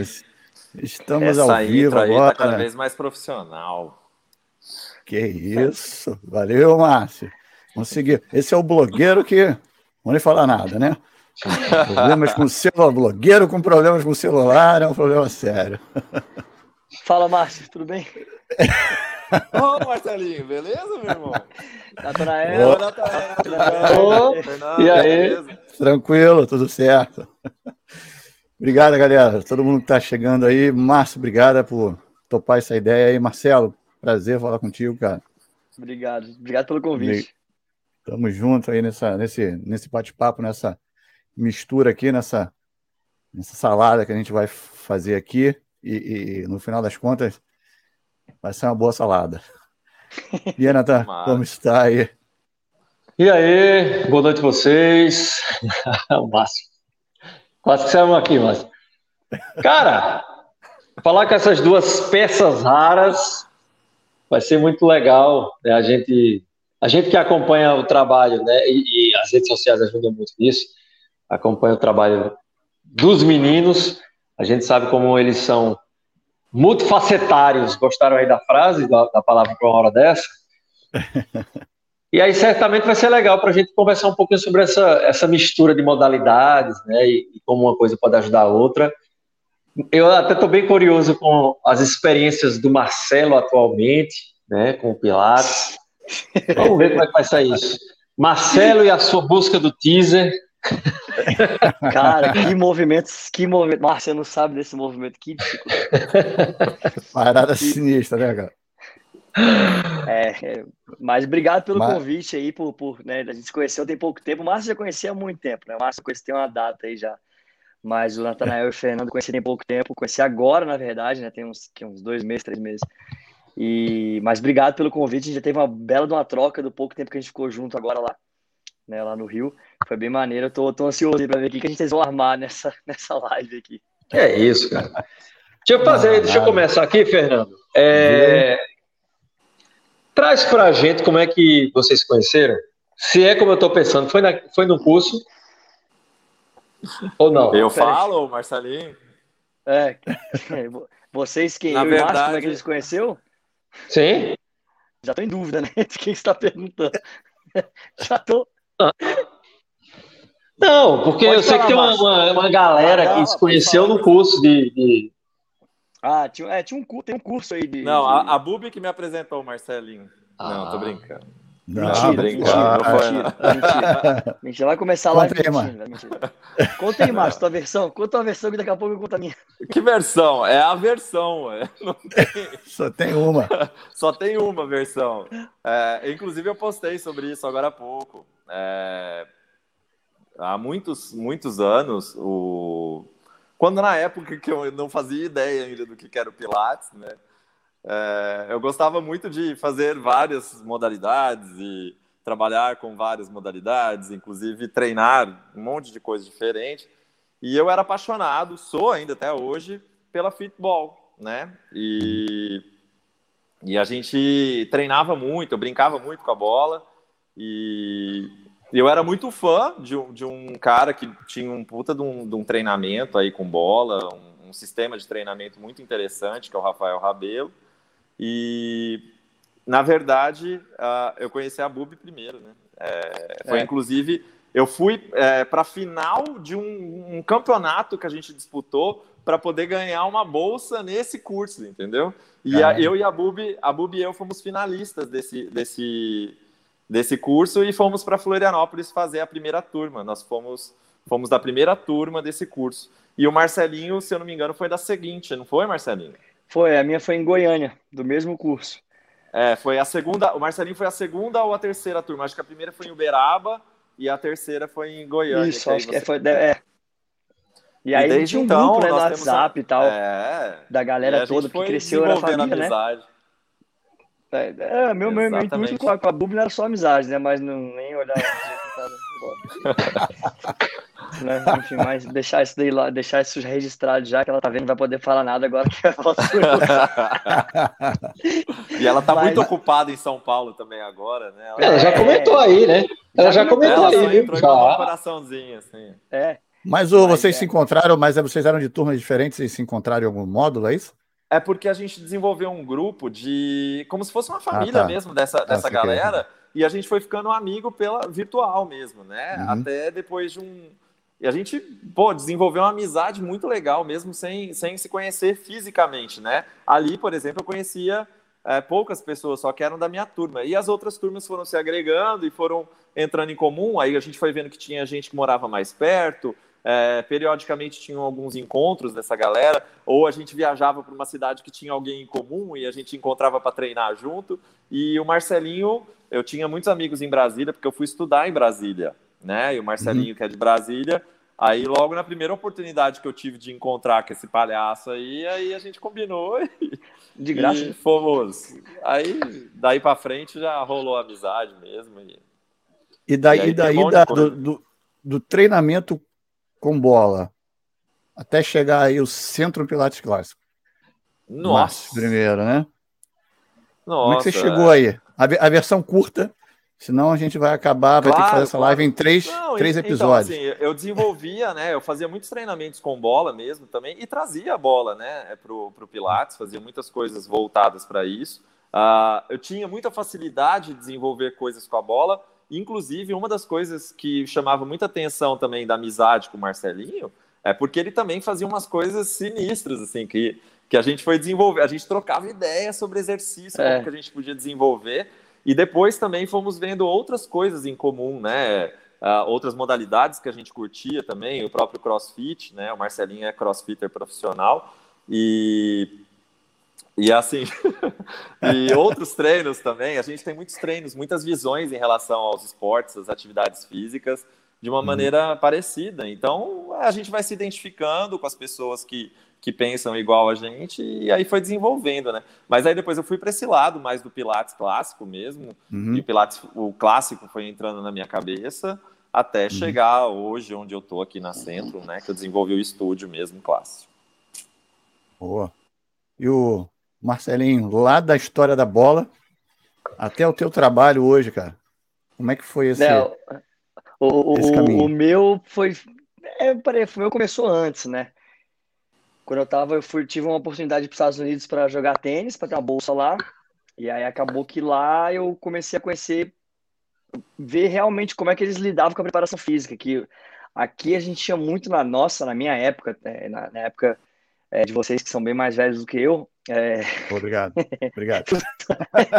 Isso, Estamos Essa ao vivo aí agora. tá cada vez mais profissional. Que isso. Valeu, Márcio. Conseguiu. Esse é o blogueiro que. Não vou nem falar nada, né? Problemas com o celular. Blogueiro com problemas com o celular é um problema sério. Fala, Márcio, tudo bem? Ô, Marcelinho, beleza, meu irmão? Natanael. Ô, Natanael. Ô, Fernando, e aí? beleza? Tranquilo, tudo certo. Obrigado, galera. Todo mundo que está chegando aí. Márcio, obrigado por topar essa ideia aí. Marcelo, prazer falar contigo, cara. Obrigado, obrigado pelo convite. Tamo junto aí nessa, nesse, nesse bate-papo, nessa mistura aqui, nessa, nessa salada que a gente vai fazer aqui. E, e, no final das contas, vai ser uma boa salada. E aí, Natan, como está aí? E aí, boa noite a vocês. o Márcio. Saímos aqui, Márcio. Cara, falar com essas duas peças raras vai ser muito legal. né? A gente, a gente que acompanha o trabalho, né? E, e as redes sociais ajudam muito nisso. Acompanha o trabalho dos meninos. A gente sabe como eles são multifacetários. Gostaram aí da frase, da, da palavra para uma hora dessa? E aí certamente vai ser legal para a gente conversar um pouquinho sobre essa, essa mistura de modalidades, né? E, e como uma coisa pode ajudar a outra. Eu até estou bem curioso com as experiências do Marcelo atualmente, né? Com o Pilates. Vamos ver como é que vai sair isso. Marcelo e a sua busca do teaser. Cara, que movimentos, que movimento. Márcio, não sabe desse movimento, que dificuldade. Parada sinistra, né, cara? É, é, mas obrigado pelo Mas- convite aí, por, por né, a gente se conheceu tem pouco tempo. O Márcio já conhecia há muito tempo, né? O Márcio conhece tem uma data aí já. Mas o Natanael e o Fernando conheci tem pouco tempo. Conheci agora, na verdade, né? Tem uns, que, uns dois meses, três meses. E, mas obrigado pelo convite. A gente já teve uma bela de uma troca do pouco tempo que a gente ficou junto agora lá, né? Lá no Rio. Foi bem maneiro. Eu tô, tô ansioso aí pra ver o que a gente vai armar nessa, nessa live aqui. É isso, cara. Deixa eu fazer, deixa eu começar aqui, Fernando. É, Traz pra gente como é que vocês se conheceram. Se é como eu tô pensando, foi, na, foi no curso? Ou não? Eu Pera aí. falo, Marcelinho? É, vocês quem? Na eu e o Márcio, como é verdade- que a gente se conheceu? Sim? Já tô em dúvida, né? De quem está perguntando. Já tô. Não, porque Pode eu sei falar, que tem uma, uma, uma galera que se conheceu no curso de. de- Ah, tinha, é, tinha um, tem um curso aí de. Não, de- a, a Bubi que me apresentou Marcelinho. Não, tô Ah. brincando. Não, Mentira, brincando, ah, não foi, mentira, mentira. Mentira, vai começar a live Conta aí, mentira. Conta aí, Márcio, tua versão. Conta tua versão que daqui a pouco eu conto a minha. Que versão? É a versão. é. Não tem- Só tem uma. Só tem uma versão. É, inclusive, eu postei sobre isso agora há pouco. É, há muitos, muitos anos, o... quando na época que eu não fazia ideia ainda do que era o Pilates, né? É, eu gostava muito de fazer várias modalidades e trabalhar com várias modalidades, inclusive treinar um monte de coisa diferente. E eu era apaixonado, sou ainda até hoje, pela futebol, né? E e a gente treinava muito, eu brincava muito com a bola. E eu era muito fã de um, de um cara que tinha um puta de um, de um treinamento aí com bola, um, um sistema de treinamento muito interessante, que é o Rafael Rabelo. E, na verdade, ah, eu conheci a Bubi primeiro, né? É, foi, É. inclusive, eu fui para a final de um, um campeonato que a gente disputou para poder ganhar uma bolsa nesse curso, entendeu? E a- Caralho. eu e a Bubi, a Bubi e eu fomos finalistas desse, desse, desse curso e fomos para Florianópolis fazer a primeira turma. Nós fomos, fomos da primeira turma desse curso. E o Marcelinho, se eu não me engano, foi da seguinte, não foi, Marcelinho? Foi, a minha foi em Goiânia, do mesmo curso. É, foi a segunda. O Marcelinho foi a segunda ou a terceira turma? Acho que a primeira foi em Uberaba e a terceira foi em Goiânia. Isso, aí acho que foi. É. E aí desde tinha um então, grupo né, no temos WhatsApp e tal, É. da galera toda que cresceu era família, né? amizade. É, meu, meu, meu Exatamente. intuito com a, com a Bub não era só amizade, né? Mas não, nem olhar. né? Enfim, mas deixar isso daí lá, deixar isso registrado já, que ela tá vendo, não vai poder falar nada agora que ela e ela tá Mas- muito ocupada em São Paulo também agora, né? Ela, Ela já É. comentou aí, né? Ela já comentou ela aí, viu? entrou mandou um Já. coraçãozinho, assim. É. Mas, ou vocês é... se encontraram, mas é, vocês eram de turmas diferentes e se encontraram em algum módulo, é isso? É porque a gente desenvolveu um grupo de. como se fosse uma família ah, tá. mesmo dessa, dessa galera. E a gente foi ficando amigo pela virtual mesmo, né? Uhum. Até depois de um. E a gente, pô, desenvolveu uma amizade muito legal, mesmo sem, sem se conhecer fisicamente, né? Ali, por exemplo, eu conhecia é, poucas pessoas, só que eram da minha turma. E as outras turmas foram se agregando e foram entrando em comum. Aí a gente foi vendo que tinha gente que morava mais perto, é, periodicamente tinham alguns encontros dessa galera, ou a gente viajava para uma cidade que tinha alguém em comum e a gente encontrava para treinar junto. E o Marcelinho, eu tinha muitos amigos em Brasília, porque eu fui estudar em Brasília, né? E o Marcelinho, uhum. que é de Brasília, Aí, logo na primeira oportunidade que eu tive de encontrar com esse palhaço aí, aí a gente combinou e, de graça. E fomos. Aí, daí para frente já rolou amizade mesmo. E, e daí, e aí, daí da, do, do, do, treinamento com bola até chegar aí o Centro Pilates Clássico. Nossa. primeiro, né? Nossa. Como é que você chegou aí? A, a versão curta Senão a gente vai acabar, vai claro, ter que fazer essa live em três, Não, três então, episódios. Então, assim, eu desenvolvia, né? Eu fazia muitos treinamentos com bola mesmo também e trazia a bola, né? Pro, pro Pilates, fazia muitas coisas voltadas para isso. Uh, eu tinha muita facilidade de desenvolver coisas com a bola. Inclusive, uma das coisas que chamava muita atenção também da amizade com o Marcelinho é porque ele também fazia umas coisas sinistras, assim, que, que a gente foi desenvolver. A gente trocava ideias sobre exercício, é. como que a gente podia desenvolver. E depois também fomos vendo outras coisas em comum, né? Uh, outras modalidades que a gente curtia também, o próprio CrossFit, né? O Marcelinho é CrossFitter profissional e e assim e outros treinos também. A gente tem muitos treinos, muitas visões em relação aos esportes, às atividades físicas de uma uhum. maneira parecida. Então a gente vai se identificando com as pessoas que que pensam igual a gente, e aí foi desenvolvendo, né? Mas aí depois eu fui para esse lado mais do Pilates clássico mesmo, uhum. e o Pilates, o clássico foi entrando na minha cabeça, até uhum. chegar hoje onde eu tô aqui na Centro, né? Que eu desenvolvi o estúdio mesmo clássico. Boa. E o Marcelinho, lá da história da bola até o teu trabalho hoje, cara. Como é que foi esse, Não, o, esse caminho? O meu foi. É, o meu começou antes, né? Quando eu tava, eu fui, tive uma oportunidade para os Estados Unidos para jogar tênis, para ter uma bolsa lá. E aí acabou que lá eu comecei a conhecer, ver realmente como é que eles lidavam com a preparação física. Que aqui a gente tinha muito na nossa, na minha época, é, na, na época é, de vocês que são bem mais velhos do que eu. É... Obrigado, obrigado.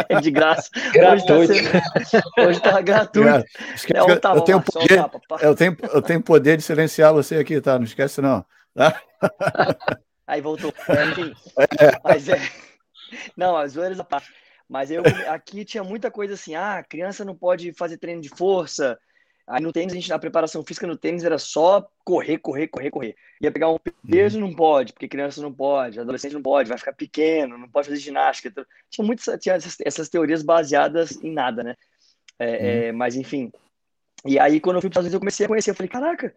É de graça. Gratuito. Hoje tá, gratuito. É, um tapa, eu, tenho poder, um eu, tenho, eu tenho poder de silenciar você aqui, tá? Não esquece, não. Aí voltou. Enfim. Mas é. Não, as zoeiras a parte. Mas eu aqui tinha muita coisa assim, ah, criança não pode fazer treino de força. Aí no tênis, a gente, na preparação física no tênis era só correr, correr, correr, correr. Ia pegar um peso, uhum. não pode, porque criança não pode, adolescente não pode, vai ficar pequeno, não pode fazer ginástica. Então, tinha muitas tinha essas, essas, teorias baseadas em nada, né? É, uhum. é, mas enfim. E aí, quando eu fui para os Estados Unidos, eu comecei a conhecer. Eu falei, caraca,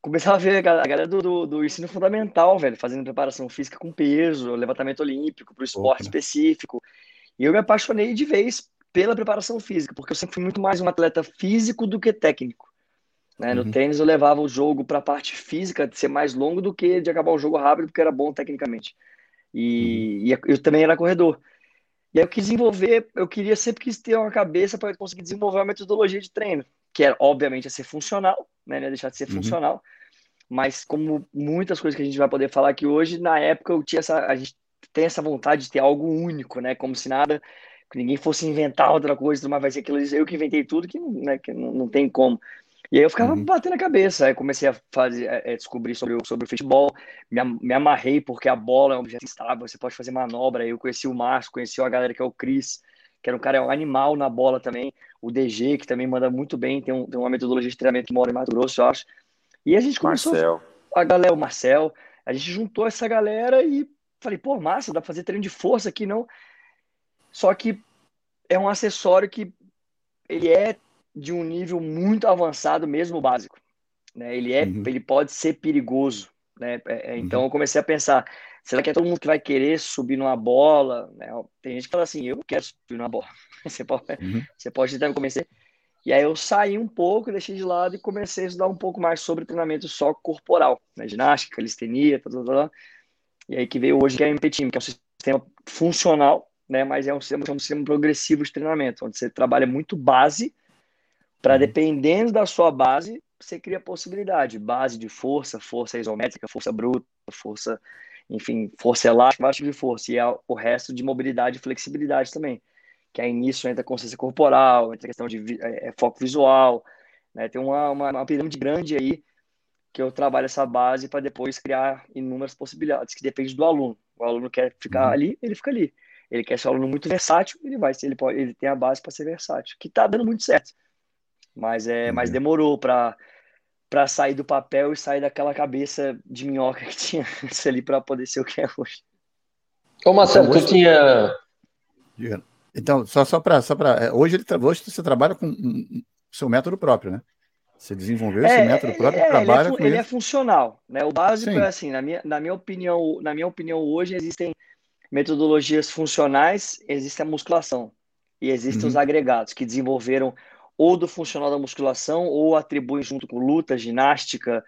começava a ver a galera do, do, do, ensino fundamental, velho, fazendo preparação física com peso, levantamento olímpico, para o esporte Opa. específico. E eu me apaixonei de vez pela preparação física, porque eu sempre fui muito mais um atleta físico do que técnico. Né? No uhum. tênis eu levava o jogo para a parte física de ser mais longo do que de acabar o jogo rápido, porque era bom tecnicamente. E, uhum. e eu também era corredor. E aí eu quis desenvolver, eu queria sempre quis ter uma cabeça para conseguir desenvolver uma metodologia de treino, que era obviamente a ser funcional, né? Não deixar de ser uhum. funcional, mas como muitas coisas que a gente vai poder falar aqui hoje, na época eu tinha essa, a gente tem essa vontade de ter algo único, né? Como se nada, que ninguém fosse inventar outra coisa, mas vai ser aquilo, eu que inventei tudo, que, né, que não, não tem como. E aí eu ficava uhum. batendo a cabeça, aí comecei a fazer, é, descobrir sobre o, sobre o futebol, me, me amarrei porque a bola é um objeto estável, você pode fazer manobra, aí eu conheci o Márcio, conheci a galera que é o Cris, que era um cara é um animal na bola também, o DG, que também manda muito bem, tem, um, tem uma metodologia de treinamento que mora em Mato Grosso, eu acho, e a gente começou. Marcel. A galera, o Marcel. A gente juntou essa galera e falei, pô, massa, dá pra fazer treino de força aqui, não. Só que é um acessório que ele é de um nível muito avançado, mesmo básico. Né? Ele, é, uhum. ele pode ser perigoso. Né? É, é então uhum. eu comecei a pensar, será que é todo mundo que vai querer subir numa bola? Né? Tem gente que fala assim, eu não quero subir numa bola. Você pode, uhum. você pode tentar me convencer. E aí eu saí um pouco, deixei de lado e comecei a estudar um pouco mais sobre treinamento só corporal, né? ginástica, calistenia, tal, tal, tal. E aí que veio hoje que é o MP Team, que é um sistema funcional, né? Mas é um sistema, é um sistema progressivo de treinamento, onde você trabalha muito base, para uhum. dependendo da sua base, você cria possibilidade. Base de força, força isométrica, força bruta, força, enfim, força elástica, tipos de força. E é o resto de mobilidade e flexibilidade também que aí nisso entra consciência corporal, entra questão de é, é, foco visual, né? Tem uma, uma, uma, pirâmide grande aí que eu trabalho essa base para depois criar inúmeras possibilidades, que depende do aluno. O aluno quer ficar uhum. ali, ele fica ali. Ele quer ser um aluno muito versátil, ele vai, ele pode, ele tem a base para ser versátil, que está dando muito certo. Mas é, uhum. mas demorou para para sair do papel e sair daquela cabeça de minhoca que tinha ali para poder ser o que é hoje. Ô Marcelo, tu tinha então, só, só para. Só é, hoje, ele, hoje você trabalha com o seu método próprio, né? Você desenvolveu é, esse método próprio, é, trabalha ele é, com ele é funcional, né? O básico Sim. é assim, na minha, na minha opinião, na minha opinião hoje existem metodologias funcionais, existe a musculação e existem uhum. os agregados que desenvolveram ou do funcional da musculação ou atribuem junto com luta, ginástica,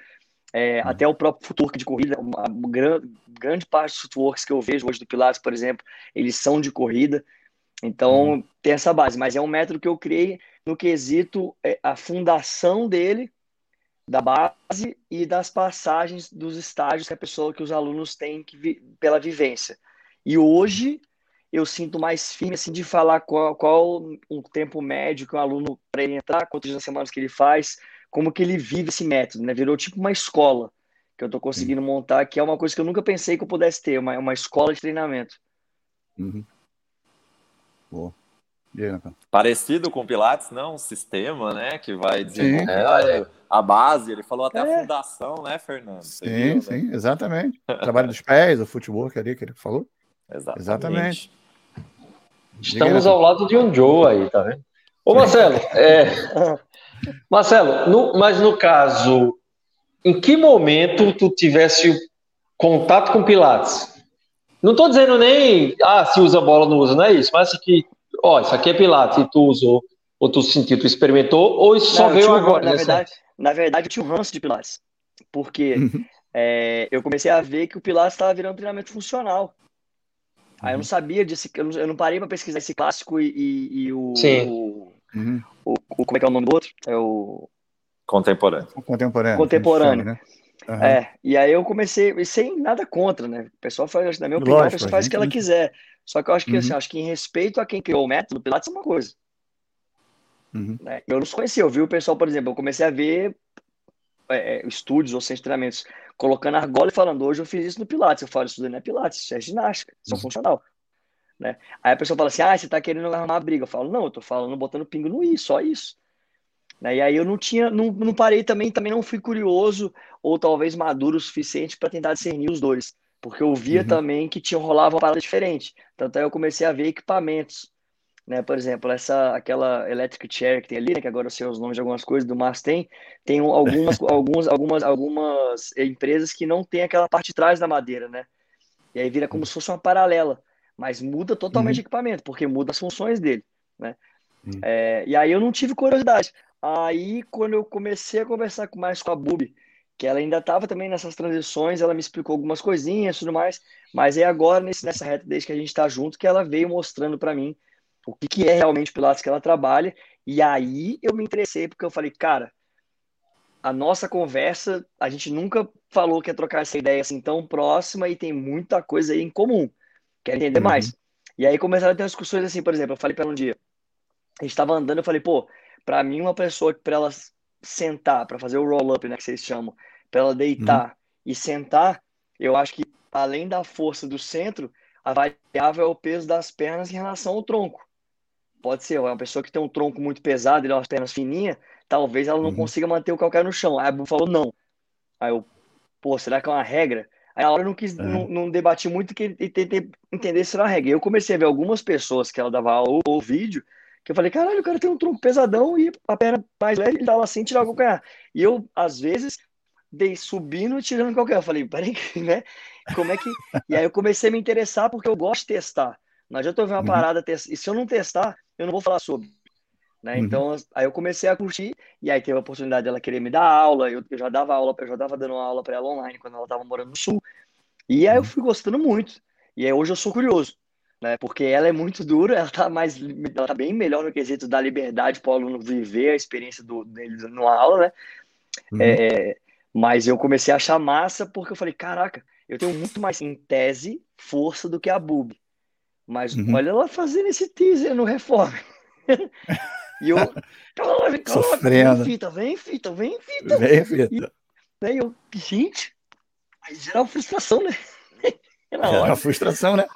é, uhum. até o próprio footwork de corrida, uma grande, grande parte dos footworks que eu vejo hoje do Pilates, por exemplo, eles são de corrida. Então, uhum. tem essa base, mas é um método que eu criei no quesito é, a fundação dele, da base e das passagens dos estágios que a pessoa, que os alunos têm que vi, pela vivência. E hoje eu sinto mais firme assim de falar qual, qual o tempo médio que o aluno para ele entrar, quantas dias semanas que ele faz, como que ele vive esse método, né? Virou tipo uma escola que eu estou conseguindo montar, que é uma coisa que eu nunca pensei que eu pudesse ter, uma, uma escola de treinamento. Uhum. Boa. Parecido com o Pilates, não? Um sistema, né? Que vai desenvolver a base. Ele falou até é. a fundação, né, Fernando? Você sim, viu, né? sim, né? exatamente. O trabalho dos pés, o futebol ali que ele falou. Exatamente. exatamente. Estamos ao lado de um Joe aí, tá vendo? Ô, Marcelo, é... Marcelo, no... mas no caso, em que momento tu tivesse contato com Pilates? Não estou dizendo nem, ah, se usa bola ou não usa, não é isso, mas assim que, ó, isso aqui é Pilates e tu usou, ou tu sentiu, tu experimentou, ou isso só veio agora? Na verdade, na verdade, eu tinha um ranço de Pilates, porque uhum. é, eu comecei a ver que o Pilates estava virando treinamento funcional. Aí eu não uhum. sabia desse, eu não, eu não parei para pesquisar esse clássico e, e, e o, Sim. O, uhum. o, o, como é que é o nome do outro? É o contemporâneo. Contemporâneo. Contemporâneo. Chama, né? Uhum. É, e aí eu comecei, e sem nada contra, né? O pessoal faz, na minha opinião, Lógico, a pessoa faz o que ela quiser. Só que eu acho que, assim, uhum. assim, acho que em respeito a quem criou o método, Pilates é uma coisa. Uhum. Né? Eu não conhecia, eu vi o pessoal, por exemplo, eu comecei a ver é, é estúdios ou centros treinamentos colocando argola e falando, hoje eu fiz isso no Pilates. Eu falo, isso não é Pilates, isso é ginástica, isso é uhum. funcional. Né? Aí a pessoa fala assim, ah, você tá querendo arrumar uma briga. Eu falo, não, eu tô falando, botando pingo no i, só isso. Né? E aí eu não tinha, não, não parei também, também não fui curioso ou talvez maduro o suficiente para tentar discernir os dois, porque eu via uhum. também que tinha rolava uma parada diferente. Tanto aí eu comecei a ver equipamentos, né? Por exemplo, essa aquela electric chair que tem ali, né? que agora eu sei os nomes de algumas coisas do Mars tem, tem algumas algumas algumas algumas empresas que não tem aquela parte de trás da madeira, né? E aí vira como se fosse uma paralela, mas muda totalmente uhum. o equipamento, porque muda as funções dele, né? Uhum. É, e aí eu não tive curiosidade. Aí, quando eu comecei a conversar mais com a Bubi, que ela ainda estava também nessas transições, ela me explicou algumas coisinhas e tudo mais, mas é agora, nesse, nessa reta, desde que a gente está junto, que ela veio mostrando para mim o que, que é realmente o Pilates que ela trabalha, e aí eu me interessei, porque eu falei, cara, a nossa conversa, a gente nunca falou que ia trocar essa ideia assim tão próxima e tem muita coisa aí em comum. Quero entender uhum. mais. E aí começaram a ter discussões assim, por exemplo, eu falei para ela um dia, a gente estava andando, eu falei, pô, para mim, uma pessoa que para ela sentar, para fazer o roll-up, né, que vocês chamam, para ela deitar uhum. e sentar, eu acho que além da força do centro, a variável é o peso das pernas em relação ao tronco. Pode ser, uma pessoa que tem um tronco muito pesado e umas pernas fininhas, talvez ela não uhum. consiga manter o calcanhar no chão. Aí a Bu falou não. Aí eu, pô, será que é uma regra? Aí a hora eu não quis, é. não, não, debati muito e tentei entender se era uma regra. Eu comecei a ver algumas pessoas que ela dava o, o vídeo que eu falei, caralho, o cara tem um tronco pesadão e a perna mais leve, ele tava assim, tirar o calcanhar. E eu, às vezes, dei subindo e tirando o calcanhar. Eu falei, peraí, né? Como é que. E aí eu comecei a me interessar porque eu gosto de testar. Não adianta eu ver uma uhum. parada, e se eu não testar, eu não vou falar sobre. Né? Uhum. Então, aí eu comecei a curtir, e aí teve a oportunidade dela querer me dar aula, eu, eu já dava aula, eu já dava dando aula para ela online quando ela estava morando no Sul. E aí eu uhum. fui gostando muito. E aí hoje eu sou curioso, né? Porque ela é muito dura, ela tá mais ela tá bem melhor no quesito da liberdade para o aluno viver a experiência do, dele numa aula, né? Uhum. É, mas eu comecei a achar massa porque eu falei, caraca, eu tenho muito mais em tese força do que a Bub. Mas uhum. olha ela fazendo esse teaser no Reforme. e eu, calma, calma, vem fita, vem fita, vem fita. Vem fita. E, aí eu, gente, aí gera uma frustração, né? Era uma frustração, né?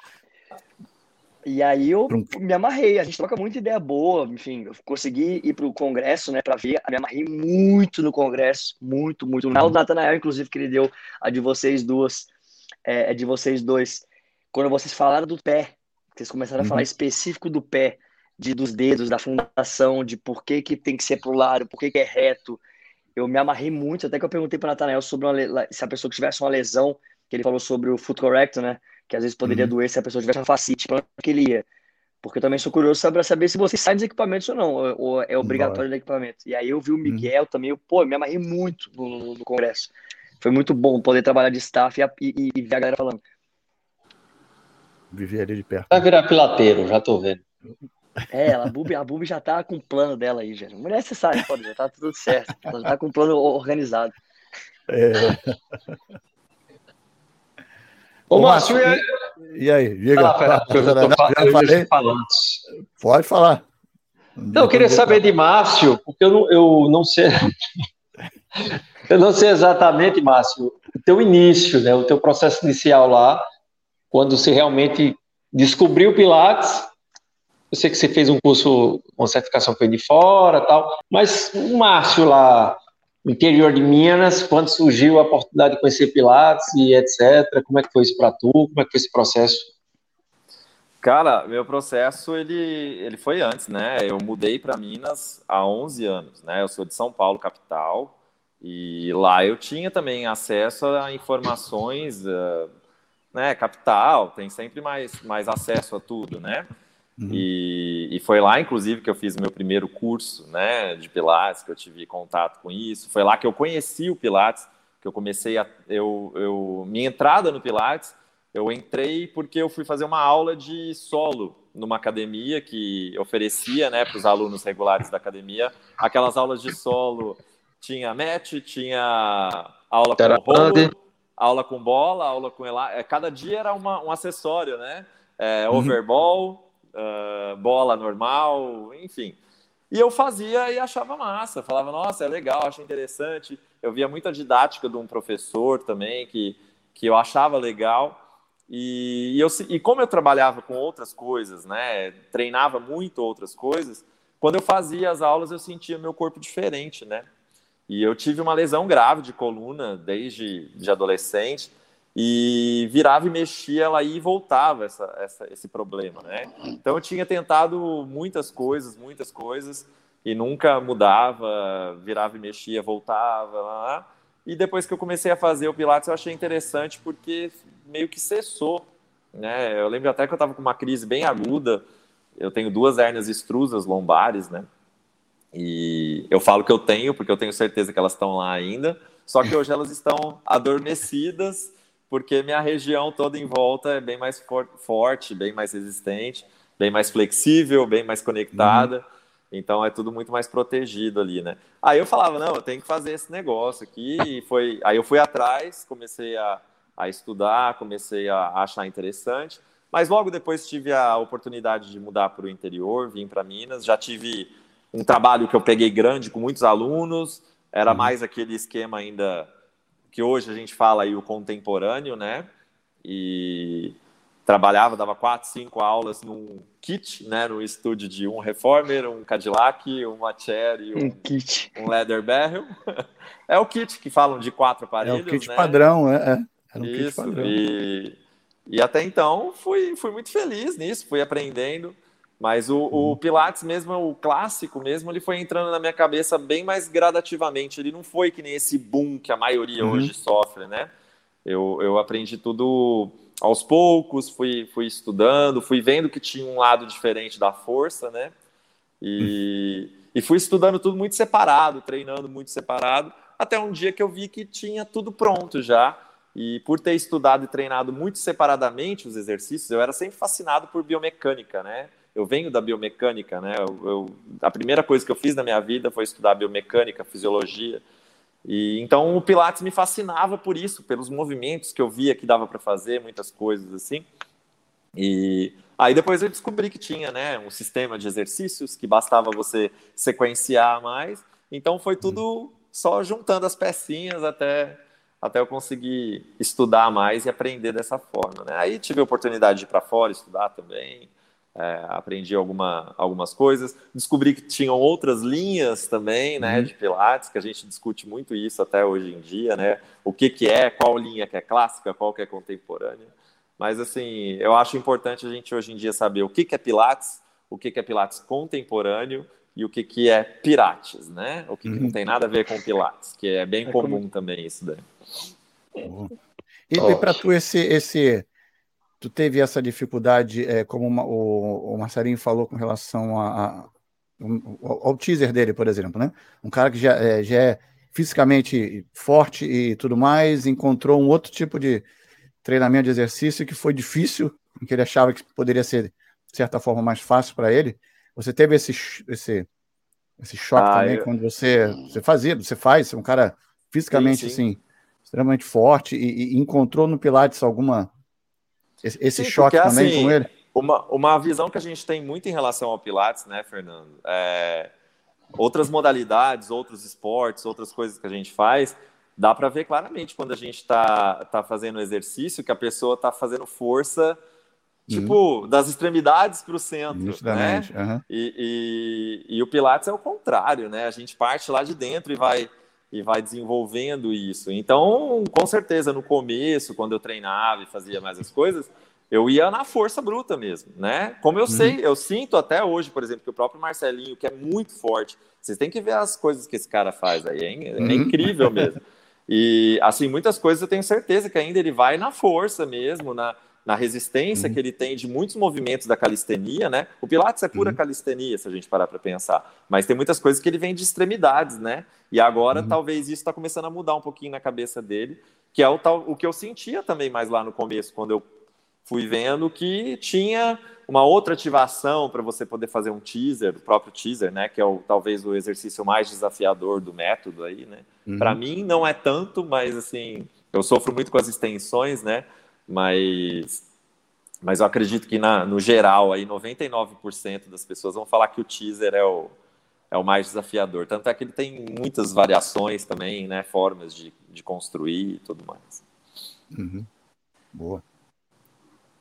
E aí eu me amarrei, a gente troca muita ideia boa, enfim, eu consegui ir para o congresso, né, para ver, me amarrei muito no congresso, muito, muito. O Natanael, inclusive, que ele deu a de vocês duas, é, é de vocês dois, quando vocês falaram do pé, vocês começaram uhum. a falar específico do pé, de, dos dedos, da fundação, de por que, que tem que ser pro lado, por que, que é reto. Eu me amarrei muito, até que eu perguntei para Natanael sobre uma, se a pessoa que tivesse uma lesão, que ele falou sobre o foot correct, né? Que às vezes poderia uhum. doer se a pessoa tivesse uma facite, para que ele ia. Porque eu também sou curioso para saber se você sai dos equipamentos ou não, ou é obrigatório do equipamento. E aí eu vi o uhum. Miguel uhum. também, eu, pô, eu me amarrei muito no, no, no, congresso. Foi muito bom poder trabalhar de staff e, e, e ver a galera falando. Viver ali de perto. Vai virar pilateiro, já tô vendo. É, ela, a Bubi, a Bubi já tá com o plano dela aí, já. Mulher, você sabe, pode, já tá tudo certo. Ela já tá com o plano organizado. É. Ô, Márcio, e, e aí? Diga. Eu já, já falei. Pode falar. Não, eu queria saber de Márcio, porque eu não, eu não sei. eu não sei exatamente, Márcio, o teu início, né, o teu processo inicial lá, quando você realmente descobriu Pilates. Eu sei que você fez um curso, uma certificação foi de fora tal, mas o Márcio lá, no interior de Minas, quando surgiu a oportunidade de conhecer Pilates e etc. Como é que foi isso para tu? Como é que foi esse processo? Cara, meu processo ele, ele foi antes, né? Eu mudei para Minas há 11 anos, né? Eu sou de São Paulo, capital, e lá eu tinha também acesso a informações, uh, né? Capital, tem sempre mais, mais acesso a tudo, né? Uhum. E, e, foi lá, inclusive, que eu fiz meu primeiro curso né, de Pilates, que eu tive contato com isso. Foi lá que eu conheci o Pilates, que eu comecei a. Eu, eu, minha entrada no Pilates, eu entrei porque eu fui fazer uma aula de solo numa academia que oferecia né, para os alunos regulares da academia. Aquelas aulas de solo tinha match, tinha aula com rolo, aula com bola, aula com elástica. É, cada dia era uma, um acessório, né? É, uhum. overball uh, bola normal, enfim. E eu fazia e achava massa, falava, nossa, é legal, acho interessante. Eu via muita didática de um professor também que, que eu achava legal. E, e, eu, e como eu trabalhava com outras coisas, né, treinava muito outras coisas, quando eu fazia as aulas eu sentia meu corpo diferente, né? E eu tive uma lesão grave de coluna desde de adolescente e virava e mexia, ela e voltava essa, essa, esse problema, né? Então eu tinha tentado muitas coisas, muitas coisas e nunca mudava, virava e mexia, voltava, lá, e depois que eu comecei a fazer o Pilates eu achei interessante porque meio que cessou, né? Eu lembro até que eu estava com uma crise bem aguda, eu tenho duas hérnias extrusas lombares, né? E eu falo que eu tenho porque eu tenho certeza que elas estão lá ainda, só que hoje elas estão adormecidas porque minha região toda em volta é bem mais for forte, bem mais resistente, bem mais flexível, bem mais conectada. Uhum. Então é tudo muito mais protegido ali, né? Aí eu falava, não, eu tenho que fazer esse negócio aqui. E foi, aí eu fui atrás, comecei a, a estudar, comecei a achar interessante. Mas logo depois tive a oportunidade de mudar para o interior, vim para Minas. Já tive um trabalho que eu peguei grande com muitos alunos. Era uhum. mais aquele esquema ainda que hoje a gente fala aí o contemporâneo, né? E trabalhava, dava quatro, cinco aulas num kit, né? No estúdio de um reformer, um Cadillac, uma chair e um, um kit, um leather barrel. é o kit que falam de quatro aparelhos, É o kit né? padrão, é. é. Era um Isso, kit padrão. E, e até então fui, fui muito feliz nisso, fui aprendendo. Mas o, o, uhum. Pilates mesmo, o clássico mesmo, ele foi entrando na minha cabeça bem mais gradativamente. Ele não foi que nem esse boom que a maioria uhum. hoje sofre, né? Eu, eu aprendi tudo aos poucos, fui, fui estudando, fui vendo que tinha um lado diferente da força, né? E, e fui estudando tudo muito separado, treinando muito separado, até um dia que eu vi que tinha tudo pronto já. E por ter estudado e treinado muito separadamente os exercícios, eu era sempre fascinado por biomecânica, né? Eu venho da biomecânica, né? Eu, eu, a primeira coisa que eu fiz na minha vida foi estudar biomecânica, fisiologia. E então o Pilates me fascinava por isso, pelos movimentos que eu via que dava para fazer, muitas coisas assim. E aí depois eu descobri que tinha, né, um sistema de exercícios que bastava você sequenciar mais. Então foi tudo só juntando as pecinhas até até eu conseguir estudar mais e aprender dessa forma. Né? Aí tive a oportunidade de ir para fora estudar também, é, aprendi alguma, algumas coisas, descobri que tinham outras linhas também, né, uhum. de Pilates, que a gente discute muito isso até hoje em dia, né, o que que é, qual linha que é clássica, qual que é contemporânea, mas assim, eu acho importante a gente hoje em dia saber o que que é Pilates, o que que é Pilates contemporâneo e o que que é Pirates, né, o que, que não uhum. tem nada a ver com Pilates, que é bem é comum como... também isso daí. E, e para tu esse esse tu teve essa dificuldade, é, como uma, o, o Marcelinho falou com relação a, a, ao, ao teaser dele, por exemplo, né? Um cara que já, é, já é fisicamente forte e tudo mais, encontrou um outro tipo de treinamento de exercício que foi difícil, que ele achava que poderia ser, de certa forma, mais fácil para ele. Você teve esse, esse, esse choque ah, também eu... quando você, você fazia, você faz, você é um cara fisicamente sim, sim. assim extremamente forte e, e, encontrou no Pilates alguma esse, Sim, choque porque, também assim, com ele? Uma, uma visão que a gente tem muito em relação ao Pilates, né, Fernando? É, outras modalidades, outros esportes, outras coisas que a gente faz, dá para ver claramente quando a gente está tá fazendo exercício que a pessoa está fazendo força tipo uhum. das extremidades para o centro, né? Uhum. E, e, e, o Pilates é o contrário, né? A gente parte lá de dentro e vai e vai desenvolvendo isso. Então, com certeza, no começo, quando eu treinava e fazia mais as coisas, eu ia na força bruta mesmo, né? Como eu uhum. sei, eu sinto até hoje, por exemplo, que o próprio Marcelinho, que é muito forte, vocês têm que ver as coisas que esse cara faz aí, é, é uhum. incrível mesmo. E, assim, muitas coisas eu tenho certeza que ainda ele vai na força mesmo, na, na resistência uhum. que ele tem de muitos movimentos da calistenia, né? O Pilates é pura uhum. calistenia, se a gente parar para pensar. Mas tem muitas coisas que ele vem de extremidades, né? E agora uhum. talvez isso está começando a mudar um pouquinho na cabeça dele, que é o, tal, o que eu sentia também mais lá no começo, quando eu fui vendo que tinha uma outra ativação para você poder fazer um teaser, o próprio teaser, né? Que é o, talvez o exercício mais desafiador do método aí, né? Uhum. Para mim não é tanto, mas assim, eu sofro muito com as extensões, né? Mas, mas eu acredito que na, no geral, aí 99% das pessoas vão falar que o teaser é o, é o mais desafiador. Tanto é que ele tem muitas variações também, né, formas de, de construir e tudo mais. Uhum. Boa.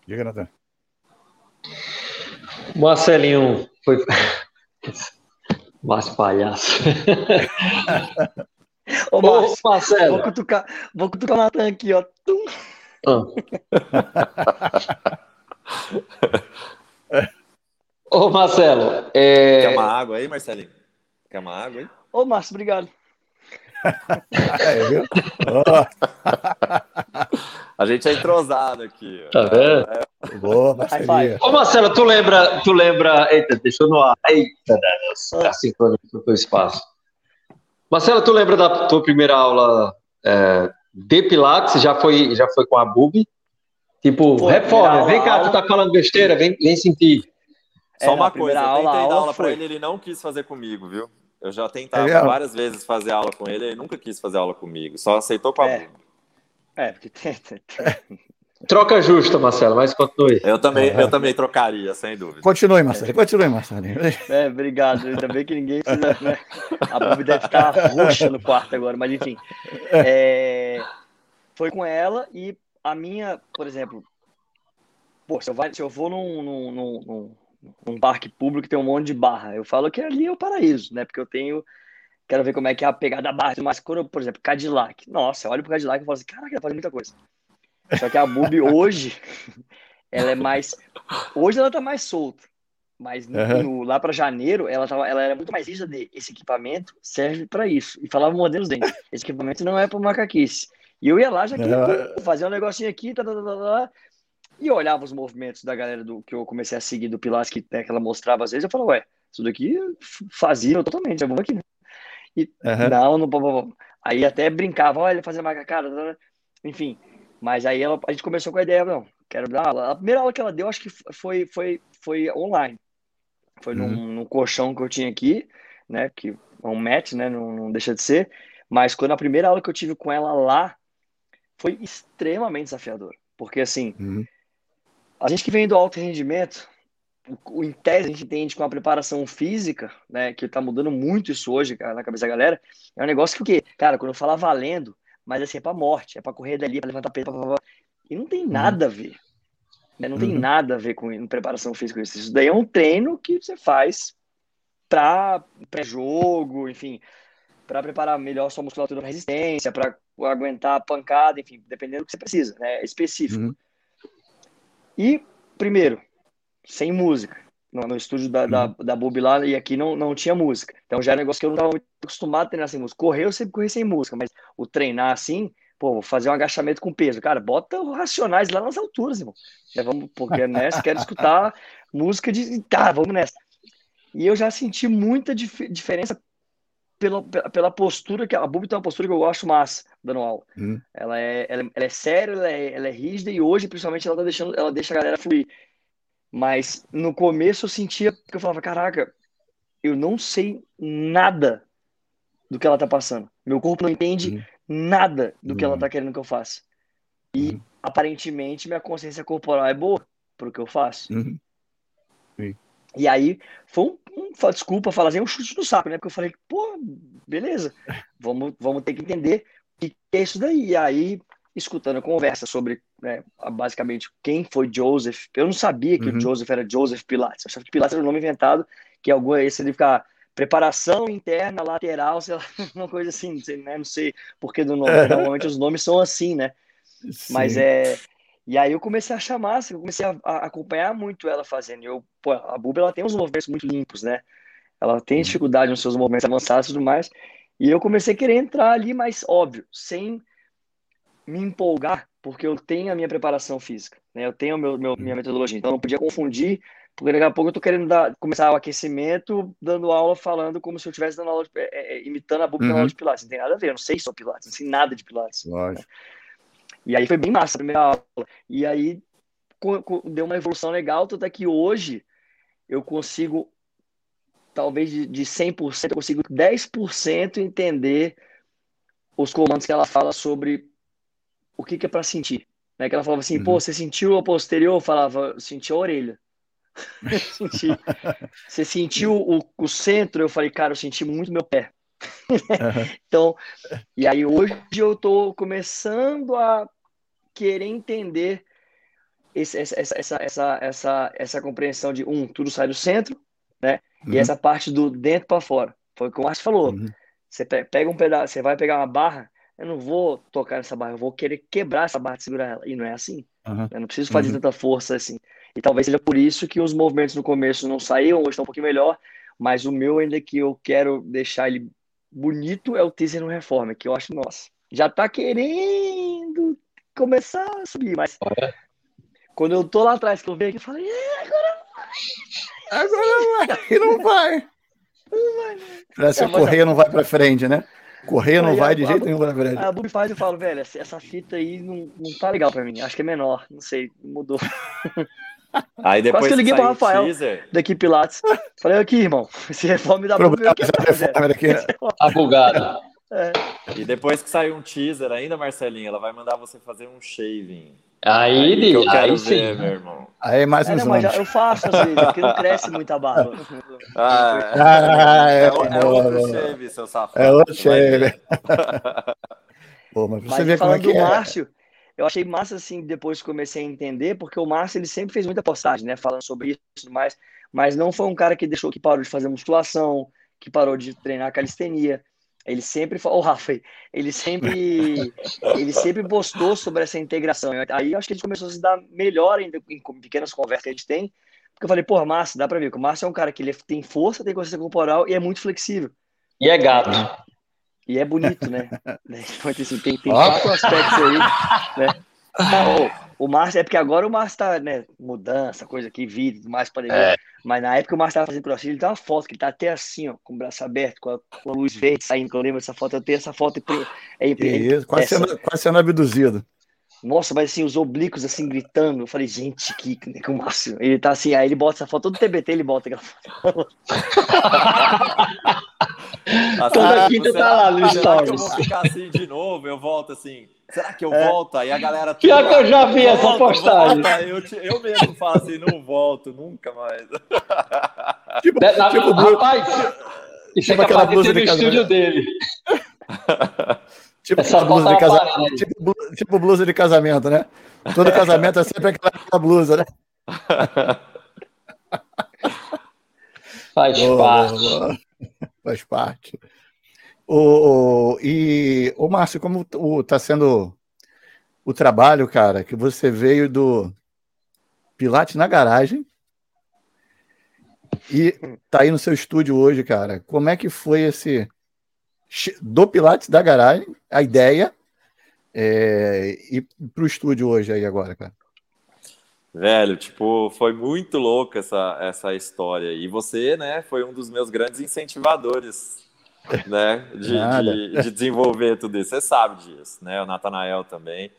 Diga, Natan. Marcelinho foi. Mais palhaço. Ô, Ô Marcelo. Vou cutucar, vou cutucar o Natan aqui, ó. Tum. Ah. Ô, Marcelo. É... Quer uma água aí, Marcelinho? Quer uma água aí? Ô, Márcio, obrigado. é, viu? A gente é entrosado aqui. Tá vendo? É. Boa, Marcelinho. Ô, Marcelo, tu lembra, tu lembra. Eita, deixou no ar. Eita. Assim quando o espaço. Marcelo, tu lembra da tua primeira aula é, de Pilates, já foi, já foi com a Bubi. Tipo, Pô, reforma, vem cá, aula... tu tá falando besteira, vem, vem sentir. Só é, uma coisa, eu tentei aula, dar aula para ele, ele não quis fazer comigo, viu? Eu já tentava é várias vezes fazer aula com ele, ele nunca quis fazer aula comigo, só aceitou com a é. Bubi. É, porque tem, Troca justa, Marcelo, mas continue. Eu também, eu também trocaria, sem dúvida. Continue, Marcelo, continue, Marcelo. É, obrigado. Ainda bem que ninguém precisa, né? A Bubi deve estar roxa no quarto agora, mas enfim. É, foi com ela e a minha, por exemplo, pô, se eu, vai, se eu vou num, num, num, num parque público que tem um monte de barra, eu falo que ali é o paraíso, né? Porque eu tenho quero ver como é que é a pegada da barra. Mas quando, por exemplo, Cadillac, nossa, eu olho pro Cadillac e falo assim, caraca, ela faz muita coisa. Só que a Bubi hoje, ela é mais. Hoje ela tá mais solta. Mas no, uhum. no, lá para janeiro, ela, tava, ela era muito mais rígida de esse equipamento serve para isso. E falava mordendo os dentes. Esse equipamento não é para macaquice. E eu ia lá, já queria uhum. fazer um negocinho aqui, tá, tá, tá, tá, tá, e olhava os movimentos da galera do que eu comecei a seguir do Pilates, que, né, que ela mostrava às vezes. Eu falava, ué, Isso daqui fazia totalmente, vamos aqui, né? E uhum. não, não, aí até brincava, olha, tá, tá, enfim. Mas aí ela, a gente começou com a ideia, não, quero dar aula. A primeira aula que ela deu, acho que foi, foi, foi online. Foi uhum. num, num, colchão que eu tinha aqui, né? Que é um match, né? Não, não deixa de ser. Mas quando a primeira aula que eu tive com ela lá foi extremamente desafiador. Porque assim, uhum. a gente que vem do alto rendimento, o, em tese a gente entende com a preparação física, né? Que tá mudando muito isso hoje cara, na cabeça da galera. É um negócio que o quê? Cara, quando eu falar valendo, mas assim, é pra morte, é pra correr dali, é pra levantar peso, blá. e não tem uhum. nada a ver. Né? Não uhum. tem nada a ver com preparação física. Isso daí é um treino que você faz para pré-jogo, enfim, para preparar melhor sua musculatura para resistência, para aguentar a pancada, enfim, dependendo do que você precisa, né? É específico. Uhum. E, primeiro, sem música. No, no estúdio da, uhum. da, da Bob lá, e aqui não, não tinha música. Então já é um negócio que eu não estava muito acostumado a treinar sem música. Correr, eu sempre corri sem música, mas o treinar assim, pô, vou fazer um agachamento com peso. Cara, bota o Racionais lá nas alturas, irmão. Já vamos, porque é nessa, quero escutar música de. Tá, vamos nessa. E eu já senti muita dif diferença pela, pela postura que a Bubi tem uma postura que eu gosto massa dando aula. Hum. Ela, é, ela, ela, é séria, ela é, ela é rígida e hoje, principalmente, ela tá deixando, ela deixa a galera fluir. Mas no começo eu sentia que eu falava, caraca, eu não sei nada do que ela tá passando. Meu corpo não entende hum. nada do que ela hum. tá querendo que eu faça. E hum. aparentemente minha consciência corporal é boa pro que eu faço. Uhum. E aí foi um, um desculpa, falar assim, um chute no saco, né? Porque eu falei, pô, beleza, vamos, vamos ter que entender o que é isso daí. E aí, escutando a conversa sobre né, basicamente quem foi Joseph, eu não sabia que uhum. o Joseph era Joseph Pilates, eu achava que Pilates era um nome inventado, que alguma ele ficar preparação interna, lateral, sei lá, uma coisa assim, não sei, né? não sei porque do nome, normalmente os nomes são assim, né? Sim. Mas é e aí eu comecei a chamar, assim, eu comecei a, a, acompanhar muito ela fazendo. Eu, pô, a Buba ela tem uns movimentos muito limpos, né? Ela tem uhum. dificuldade nos seus movimentos avançados e tudo mais. E eu comecei a querer entrar ali, mas óbvio, sem me empolgar, porque eu tenho a minha preparação física, né? Eu tenho meu, meu minha metodologia. Então eu não podia confundir, porque daqui a pouco eu tô querendo dar, começar o aquecimento dando aula falando como se eu estivesse dando aula, de, é, é, imitando a Buba uhum. aula de Pilates. Não tem nada a ver, eu não sei só Pilates, não sei nada de Pilates. Lógico. Né? E aí foi bem massa a primeira aula. E aí deu uma evolução legal, tanto é que hoje eu consigo, talvez de, de 100%, eu consigo 10% entender os comandos que ela fala sobre o que, que é para sentir. Né? Que ela falava assim, uhum. pô, você sentiu a posterior? Eu falava, senti a orelha. senti. Você sentiu o, o centro? Eu falei, cara, eu senti muito meu pé. então, e aí hoje eu estou começando a querer entender esse, essa, essa, essa, essa, essa compreensão de um, tudo sai do centro, né? Uhum. E essa parte do dentro para fora. Foi o que o Márcio falou. Uhum. Você pega um pedaço, você vai pegar uma barra, eu não vou tocar nessa barra, eu vou querer quebrar essa barra e segurar ela. E não é assim. Uhum. Eu não preciso fazer uhum. tanta força assim. E talvez seja por isso que os movimentos no começo não saíam, hoje estão um pouquinho melhor, mas o meu ainda que eu quero deixar ele bonito é o teaser no Reforma, que eu acho, nossa, já tá querendo começar a subir, mas quando eu tô lá atrás que eu vejo aqui, eu falo, agora vai. Agora vai. E não vai. Não vai, Parece é, que correr não vai pra frente, né? Correr não vai de a, jeito nenhum pra frente. A Bubi faz eu falo, velho, essa fita aí não, não tá legal pra mim. Acho que é menor, não sei, mudou. Aí depois Quase que eu liguei pro Rafael teaser... da equipe Pilates. Falei, aqui, irmão, esse reforme da Bubi. Tá bugado. É. E depois que sair um teaser ainda, Marcelinho, ela vai mandar você fazer um shaving. Aí, aí eu quero aí ver, sim. meu irmão. Aí mais é, não, já, Eu faço às vezes, porque não cresce muita barba. Ah, é, ah, é, é, é outro shave, seu safado. É outro shave. Pô, mas você mas falando é do Márcio, eu achei massa assim, depois que comecei a entender, porque o Márcio ele sempre fez muita postagem, né, falando sobre isso e tudo mais, mas não foi um cara que deixou que parou de fazer musculação, que parou de treinar calistenia. Ele sempre falou, oh, Rafa, ele sempre, ele sempre postou sobre essa integração. Aí acho que a gente começou a se dar melhor ainda em pequenas conversas que a gente tem. Porque eu falei, pô, Márcio, dá pra ver que o Márcio é um cara que ele tem força, tem consciência corporal e é muito flexível. E é gato. E é bonito, né? Então, assim, tem, tem quatro aspectos aí, né? Oh, O Márcio, é porque agora o Márcio tá, né, mudança, coisa aqui, vídeo, mais pandemia. É. Mas na época o Márcio tava fazendo crossfit, ele tem uma foto que ele tá até assim, ó, com o braço aberto, com a, com a luz verde saindo, que eu lembro dessa foto, eu tenho essa foto. É, é, Isso, quase, sendo, quase sendo abduzido. Nossa, mas assim, os oblíquos assim gritando. Eu falei, gente, que, que o Márcio. Ele tá assim, aí ele bota essa foto, todo TBT ele bota aquela foto. Toda quinta tá lá no Stories. eu vou ficar assim de novo? Eu volto assim. Será que eu é. volto? Aí a galera. Pior que eu já vi volta, essa postagem. Volta. Eu, eu mesmo falo assim, não volto nunca mais. Tipo, Na, tipo rapaz, isso tipo é aquela blusa de no estúdio dele. Tipo, Essa blusa de casamento, tipo, tipo, blusa de casamento, né? Todo casamento é sempre aquela blusa, né? Faz oh, parte. Faz parte. O, e, o Márcio, como está sendo o trabalho, cara, que você veio do Pilates na garagem e tá aí no seu estúdio hoje, cara. Como é que foi esse do Pilates da garagem, a ideia, é, e pro estúdio hoje aí agora, cara? Velho, tipo, foi muito louco essa, essa história. E você, né, foi um dos meus grandes incentivadores, né, de, de, de, desenvolver tudo isso. Você sabe disso, né? O Natanael também.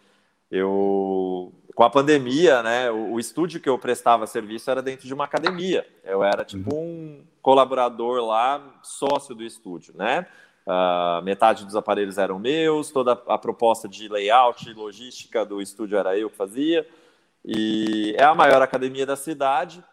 Eu, com a pandemia, né, o, o, estúdio que eu prestava serviço era dentro de uma academia. Eu era tipo uhum. um colaborador lá, sócio do estúdio, né? Uh, metade dos aparelhos eram meus, toda a proposta de layout e logística do estúdio era eu que fazia. E é a maior academia da cidade.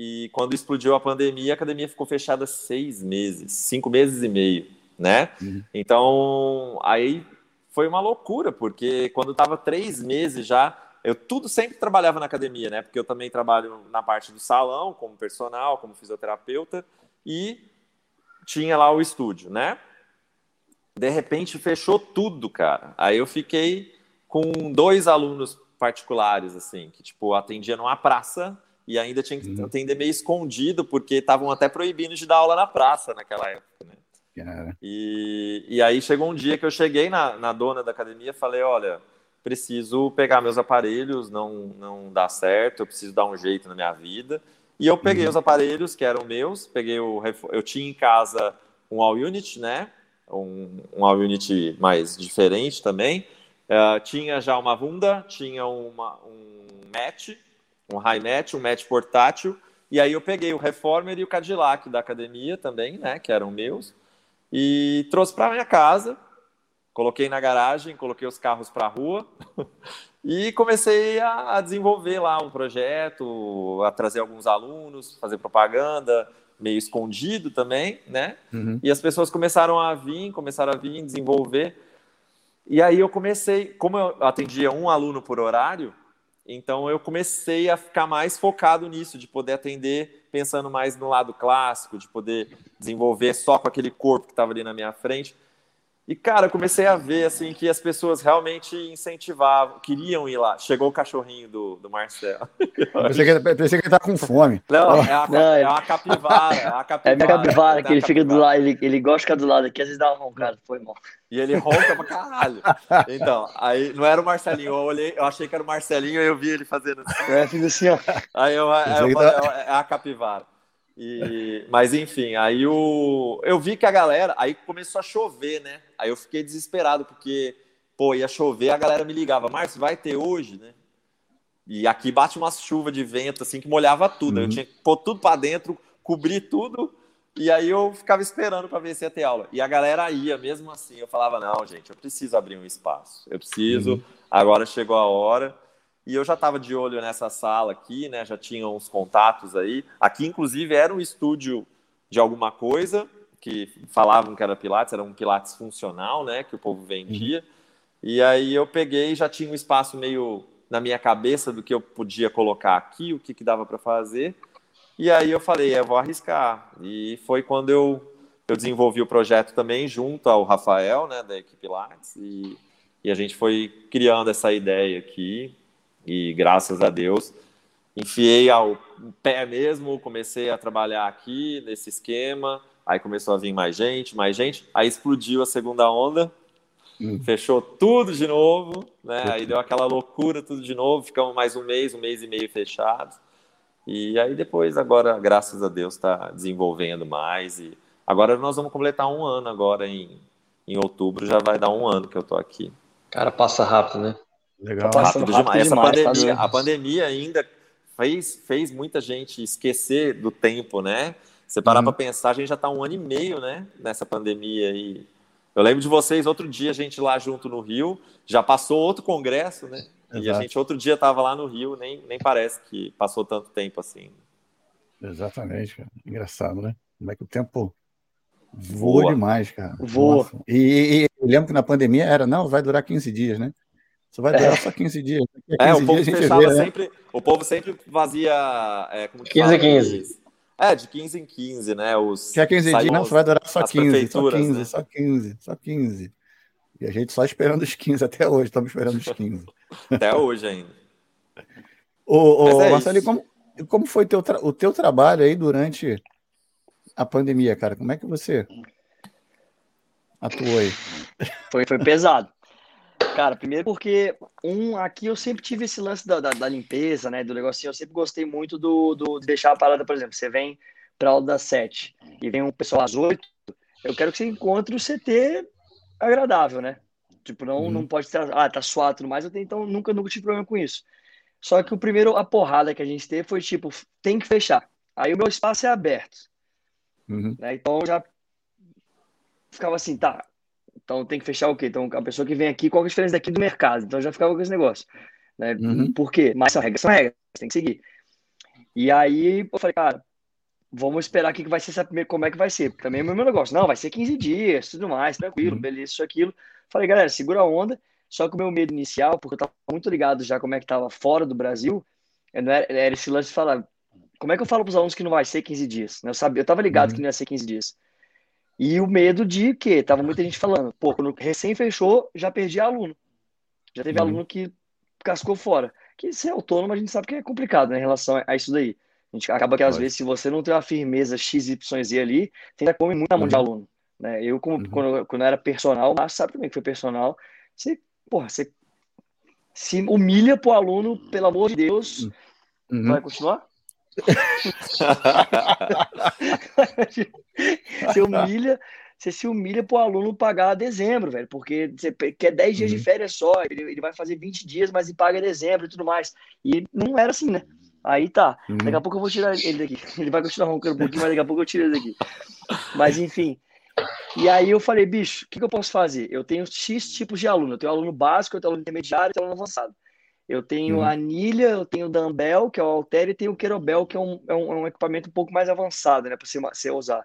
E quando explodiu a pandemia, a academia ficou fechada seis meses, cinco meses e meio, né? Uhum. Então, aí foi uma loucura, porque quando estava três meses já, eu tudo sempre trabalhava na academia, né? Porque eu também trabalho na parte do salão, como personal, como fisioterapeuta, e tinha lá o estúdio, né? De repente fechou tudo, cara. Aí eu fiquei com dois alunos particulares, assim, que tipo atendia numa praça e ainda tinha que uhum. atender meio escondido, porque estavam até proibindo de dar aula na praça naquela época, né? E, e aí chegou um dia que eu cheguei na, na dona da academia e falei, olha, preciso pegar meus aparelhos, não, não dá certo, eu preciso dar um jeito na minha vida. E eu peguei uhum. os aparelhos que eram meus, peguei o eu tinha em casa um All Unit, né? um, um All Unit mais diferente também. Uh, tinha já uma Vunda, tinha uma, um match, um high match, um match portátil, e aí eu peguei o Reformer e o Cadillac da academia também, né, que eram meus, e trouxe para minha casa, coloquei na garagem, coloquei os carros para a rua e comecei a, a, desenvolver lá um projeto, a trazer alguns alunos, fazer propaganda, meio escondido também, né? Uhum. E as pessoas começaram a vir, começaram a vir, desenvolver. E aí eu comecei, como eu atendia um aluno por horário, então eu comecei a ficar mais focado nisso, de poder atender pensando mais no lado clássico, de poder desenvolver só com aquele corpo que estava ali na minha frente. E, cara, eu comecei a ver, assim, que as pessoas realmente incentivavam, queriam ir lá. Chegou o cachorrinho do, do Marcelo. Pensei que, pensei que ele tá com fome. Não, é a, Não, é a capivara. É a capivara, é a minha capivara, que ele fica do lado, ele, ele gosta de ficar do lado aqui, às vezes dá uma roncada, foi mal. E ele ronca pra caralho. Então, aí não era o Marcelinho, eu olhei, eu achei que era o Marcelinho e eu vi ele fazendo assim. É, fiz assim, ó. Aí eu, eu, eu, é a capivara. E, mas enfim, aí o, eu vi que a galera. Aí começou a chover, né? Aí eu fiquei desesperado, porque, pô, ia chover, a galera me ligava, Márcio, vai ter hoje, né? E aqui bate uma chuva de vento, assim, que molhava tudo. Uhum. Eu tinha que pôr tudo para dentro, cobrir tudo, e aí eu ficava esperando para ver se ia ter aula. E a galera ia, mesmo assim, eu falava, não, gente, eu preciso abrir um espaço. Eu preciso, uhum. agora chegou a hora. E eu já estava de olho nessa sala aqui, né? Já tinha uns contatos aí. Aqui, inclusive, era um estúdio de alguma coisa que falavam que era Pilates, era um Pilates funcional, né? Que o povo vendia. Uhum. E aí eu peguei, já tinha um espaço meio na minha cabeça do que eu podia colocar aqui, o que, que dava para fazer. E aí eu falei, eu vou arriscar. E foi quando eu, eu desenvolvi o projeto também junto ao Rafael, né, da equipe Pilates, e, e a gente foi criando essa ideia aqui. E graças a Deus, enfiei ao pé mesmo, comecei a trabalhar aqui nesse esquema. Aí começou a vir mais gente, mais gente. Aí explodiu a segunda onda. hum. fechou tudo de novo, né? Aí deu aquela loucura tudo de novo, ficamos mais um mês, um mês e meio fechados. E aí depois, agora, graças a Deus, está desenvolvendo mais. E agora nós vamos completar um ano agora em, em outubro, já vai dar um ano que eu tô aqui. Cara, passa rápido, né? Legal. Tá rápido, rápido demais. Essa demais, pandemia, tá a pandemia ainda fez, fez muita gente esquecer do tempo, né? Você parar uhum. para pensar, a gente já está um ano e meio, né? Nessa pandemia aí. Eu lembro de vocês, outro dia, a gente lá junto no Rio, já passou outro congresso, né? Exato. E a gente outro dia estava lá no Rio, nem, nem parece que passou tanto tempo assim. Exatamente, cara. Engraçado, né? Como é que o tempo voa, voa. demais, cara. Voa. E, e, e, eu lembro que na pandemia era, não, vai durar 15 dias, né? Só vai durar é. só 15 dias. 15 é, o povo fechava vê, né? sempre, né? o povo sempre fazia... É, como 15 a 15. É, de 15 em 15, né? Os, que é 15 dias, não, só vai durar só 15, só 15, né? só 15, só 15. E a gente só esperando os 15 até hoje, estamos esperando os 15. até hoje ainda. Ô, ô é Marcelo, como, como foi teu o teu trabalho aí durante a pandemia, cara? Como é que você atuou aí? Foi, foi pesado. Cara, primeiro porque, um, aqui eu sempre tive esse lance da, da, da limpeza, né, do negocinho, eu sempre gostei muito do, do de deixar a parada, por exemplo, você vem para aula das sete e vem um pessoal às oito, eu quero que você encontre o CT agradável, né? Tipo, não, uhum. não pode estar, ah, tá suado e tudo mais, eu tenho, então nunca, nunca tive problema com isso. Só que o primeiro, a porrada que a gente teve foi tipo, tem que fechar. Aí o meu espaço é aberto. Uhum. Né? Então já ficava assim, tá, então tem que fechar o quê? Então a pessoa que vem aqui, qual é a diferença daqui do mercado? Então já ficava com esse negócio. Né? Uhum. Por quê? Mas são regras, são regras, tem que seguir. E aí eu falei, cara, vamos esperar aqui que vai ser como é que vai ser. Também é o meu negócio. Não, vai ser 15 dias, tudo mais, tranquilo, uhum. beleza, isso, aquilo. Falei, galera, segura a onda. Só que o meu medo inicial, porque eu tava muito ligado já como é que tava fora do Brasil, não era, era esse lance de falar, como é que eu falo para os alunos que não vai ser 15 dias? Eu sabia, eu tava ligado uhum. que não ia ser 15 dias. E o medo de que tava muita gente falando, pô, quando recém fechou, já perdi aluno. Já teve uhum. aluno que cascou fora. Que ser autônomo a gente sabe que é complicado né, em relação a isso daí. A gente acaba que às vezes, se você não tem uma firmeza XYZ ali, você ainda come muito na mão uhum. de aluno. Né? Eu, como, uhum. quando, quando eu era personal, mas sabe também que foi personal, você, porra, você se humilha pro aluno, pelo amor de Deus. Uhum. Vai continuar? você humilha, você se humilha pro aluno pagar dezembro, velho, porque você quer 10 dias uhum. de férias só, ele, ele vai fazer 20 dias, mas ele paga dezembro e tudo mais. E não era assim, né? Aí tá, uhum. daqui a pouco eu vou tirar ele daqui. Ele vai continuar roncando um pouquinho, mas daqui a pouco eu tiro ele daqui. Mas enfim. E aí eu falei, bicho, o que, que eu posso fazer? Eu tenho X tipos de aluno. Eu tenho aluno básico, eu tenho aluno intermediário, eu tenho aluno avançado. Eu tenho uhum. a anilha, eu tenho o dumbbell, que é o halter, e tenho o querobel, que é um, é um, é um equipamento um pouco mais avançado, né, para você, você usar.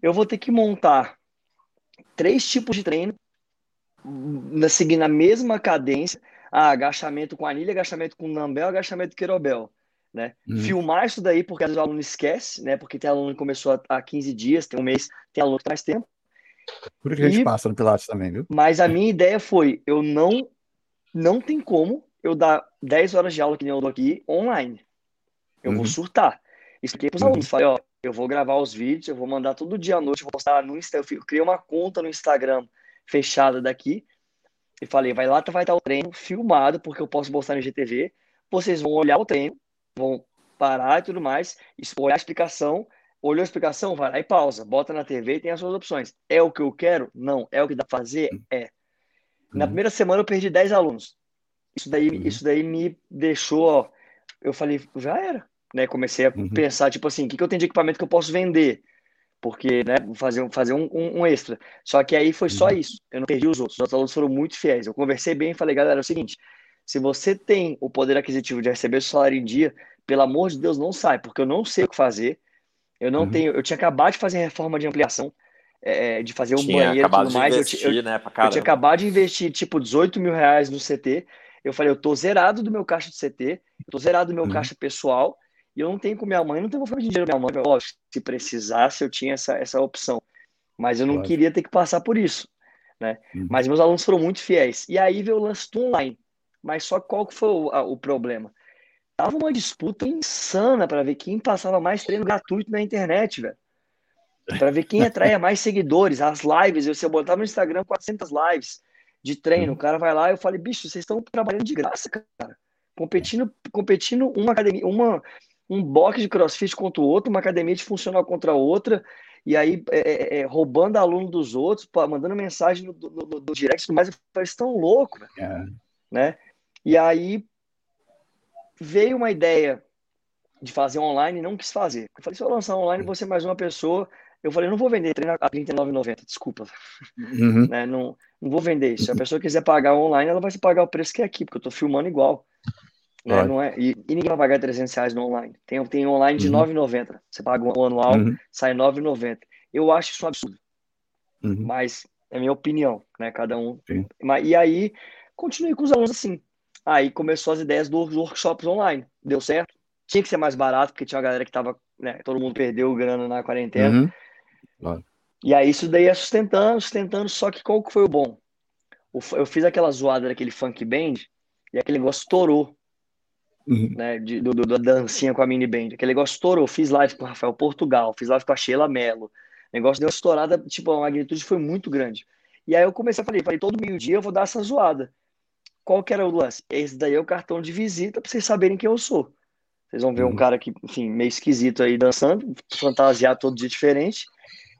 Eu vou ter que montar três tipos de treino, na, seguindo a mesma cadência, ah, agachamento com anilha, agachamento com dumbbell, agachamento com querobel. Né? Uhum. Filmar isso daí, porque às vezes o aluno esquece, né? Porque tem aluno que começou há 15 dias, tem um mês, tem aluno que tem mais tempo. Por que a gente passa no Pilates também, viu? Mas a minha ideia foi, eu não, não tem como eu dar 10 horas de aula que nem eu dou aqui online. Eu uhum. vou surtar. Expliquei para os uhum. alunos, falei, ó, eu vou gravar os vídeos, eu vou mandar todo dia à noite, vou postar no Instagram, eu criei uma conta no Instagram fechada daqui, e falei, vai lá, vai estar o treino filmado, porque eu posso postar no GTV, vocês vão olhar o treino, vão parar e tudo mais, olhar a explicação, olhou a explicação, vai lá e pausa, bota na TV e tem as suas opções. É o que eu quero? Não. É o que dá pra fazer? É. Na uhum. primeira semana eu perdi 10 alunos. Isso daí, uhum. isso daí me deixou, ó, eu falei, já era. Né? Comecei a uhum. pensar, tipo assim, o que, que eu tenho de equipamento que eu posso vender? Porque, né, fazer, fazer um, um, um extra. Só que aí foi só uhum. isso. Eu não perdi os outros. Os outros alunos foram muito fiéis. Eu conversei bem e falei, galera, é o seguinte, se você tem o poder aquisitivo de receber o salário em dia, pelo amor de Deus, não sai, porque eu não sei o que fazer. Eu não uhum. tenho. Eu tinha acabado de fazer reforma de ampliação, é, de fazer um tinha banheiro e tudo mais. Investir, eu, eu, né, eu, tinha acabado de investir tipo 18 mil reais no CT. Eu falei, eu tô zerado do meu caixa de CT, eu tô zerado do meu uhum. caixa pessoal, e eu não tenho com minha mãe, não tenho vou fazer dinheiro minha mãe. Lógico, se precisasse, eu tinha essa, essa opção. Mas eu não claro. queria ter que passar por isso. Né? Uhum. Mas meus alunos foram muito fiéis. E aí veio o lance do online. Mas só qual que foi o, a, o problema? Tava uma disputa insana para ver quem passava mais treino gratuito na internet, velho. Para ver quem atraía mais seguidores, as lives. Eu, se eu botava no Instagram 400 lives, de treino. Uhum. O cara vai lá, eu falei, bicho, vocês estão trabalhando de graça, cara. Competindo, competindo uma academia, uma, um box de crossfit contra o outro, uma academia de funcional contra a outra, e aí é, é, é roubando aluno dos outros, mandando mensagem no, no, no direct, mas eu falei, tão louco, É. né? E aí veio uma ideia de fazer online e não quis fazer. Eu falei, se eu lançar online, você mais uma pessoa. Eu falei, não vou vender treino a R$ 39,90, desculpa. Uhum. Né? Não, não vou vender isso. Se a pessoa quiser pagar online, ela vai se pagar o preço que é aqui, porque eu tô filmando igual. Né? Não é, e, e ninguém vai pagar 300 reais no online. Tem, tem online de Uhum. R$ 9,90. Você paga o anual, Uhum. sai R$ 9,90. Eu acho isso um absurdo, Uhum. mas é minha opinião, né? Cada um. Sim. Mas, e aí, continuei com os alunos assim. Aí começou as ideias dos workshops online. Deu certo. Tinha que ser mais barato, porque tinha uma galera que tava, né? Todo mundo perdeu grana na quarentena. Uhum. E aí isso daí é sustentando, sustentando, só que qual que foi o bom? Eu fiz aquela zoada daquele funk band e aquele negócio estourou, Uhum. né? De, do, do- da dancinha com a mini band. Aquele negócio estourou. Fiz live com o Rafael Portugal, fiz live com a Sheila Mello. O negócio deu estourada, tipo, a magnitude foi muito grande. E aí eu comecei a falar, falei, todo meio-dia eu vou dar essa zoada. Qual que era o lance? Esse daí é o cartão de visita pra vocês saberem quem eu sou. Vocês vão ver um Uhum. cara que, enfim, meio esquisito aí dançando, fantasiado todo dia diferente.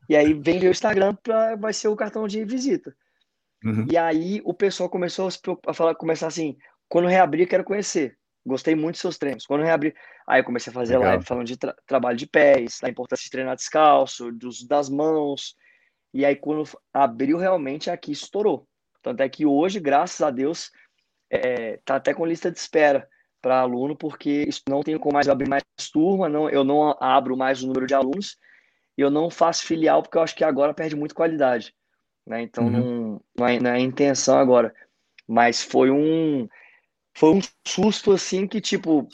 E aí vem meu Instagram pra, vai ser o cartão de visita. Uhum. E aí o pessoal começou a, falar, começar assim, quando reabrir, quero conhecer. Gostei muito dos seus treinos. Quando reabrir, aí eu comecei a fazer Legal. live falando de tra- trabalho de pés, da importância de treinar descalço, dos, das mãos. E aí quando abriu realmente aqui estourou. Tanto é que hoje, graças a Deus, é, tá até com lista de espera para aluno, porque isso não tenho como mais abrir mais turma, não, eu não abro mais o número de alunos e eu não faço filial porque eu acho que agora perde muito qualidade, né? Então Uhum. não, não, é, não é a intenção agora, mas foi um foi um susto assim que tipo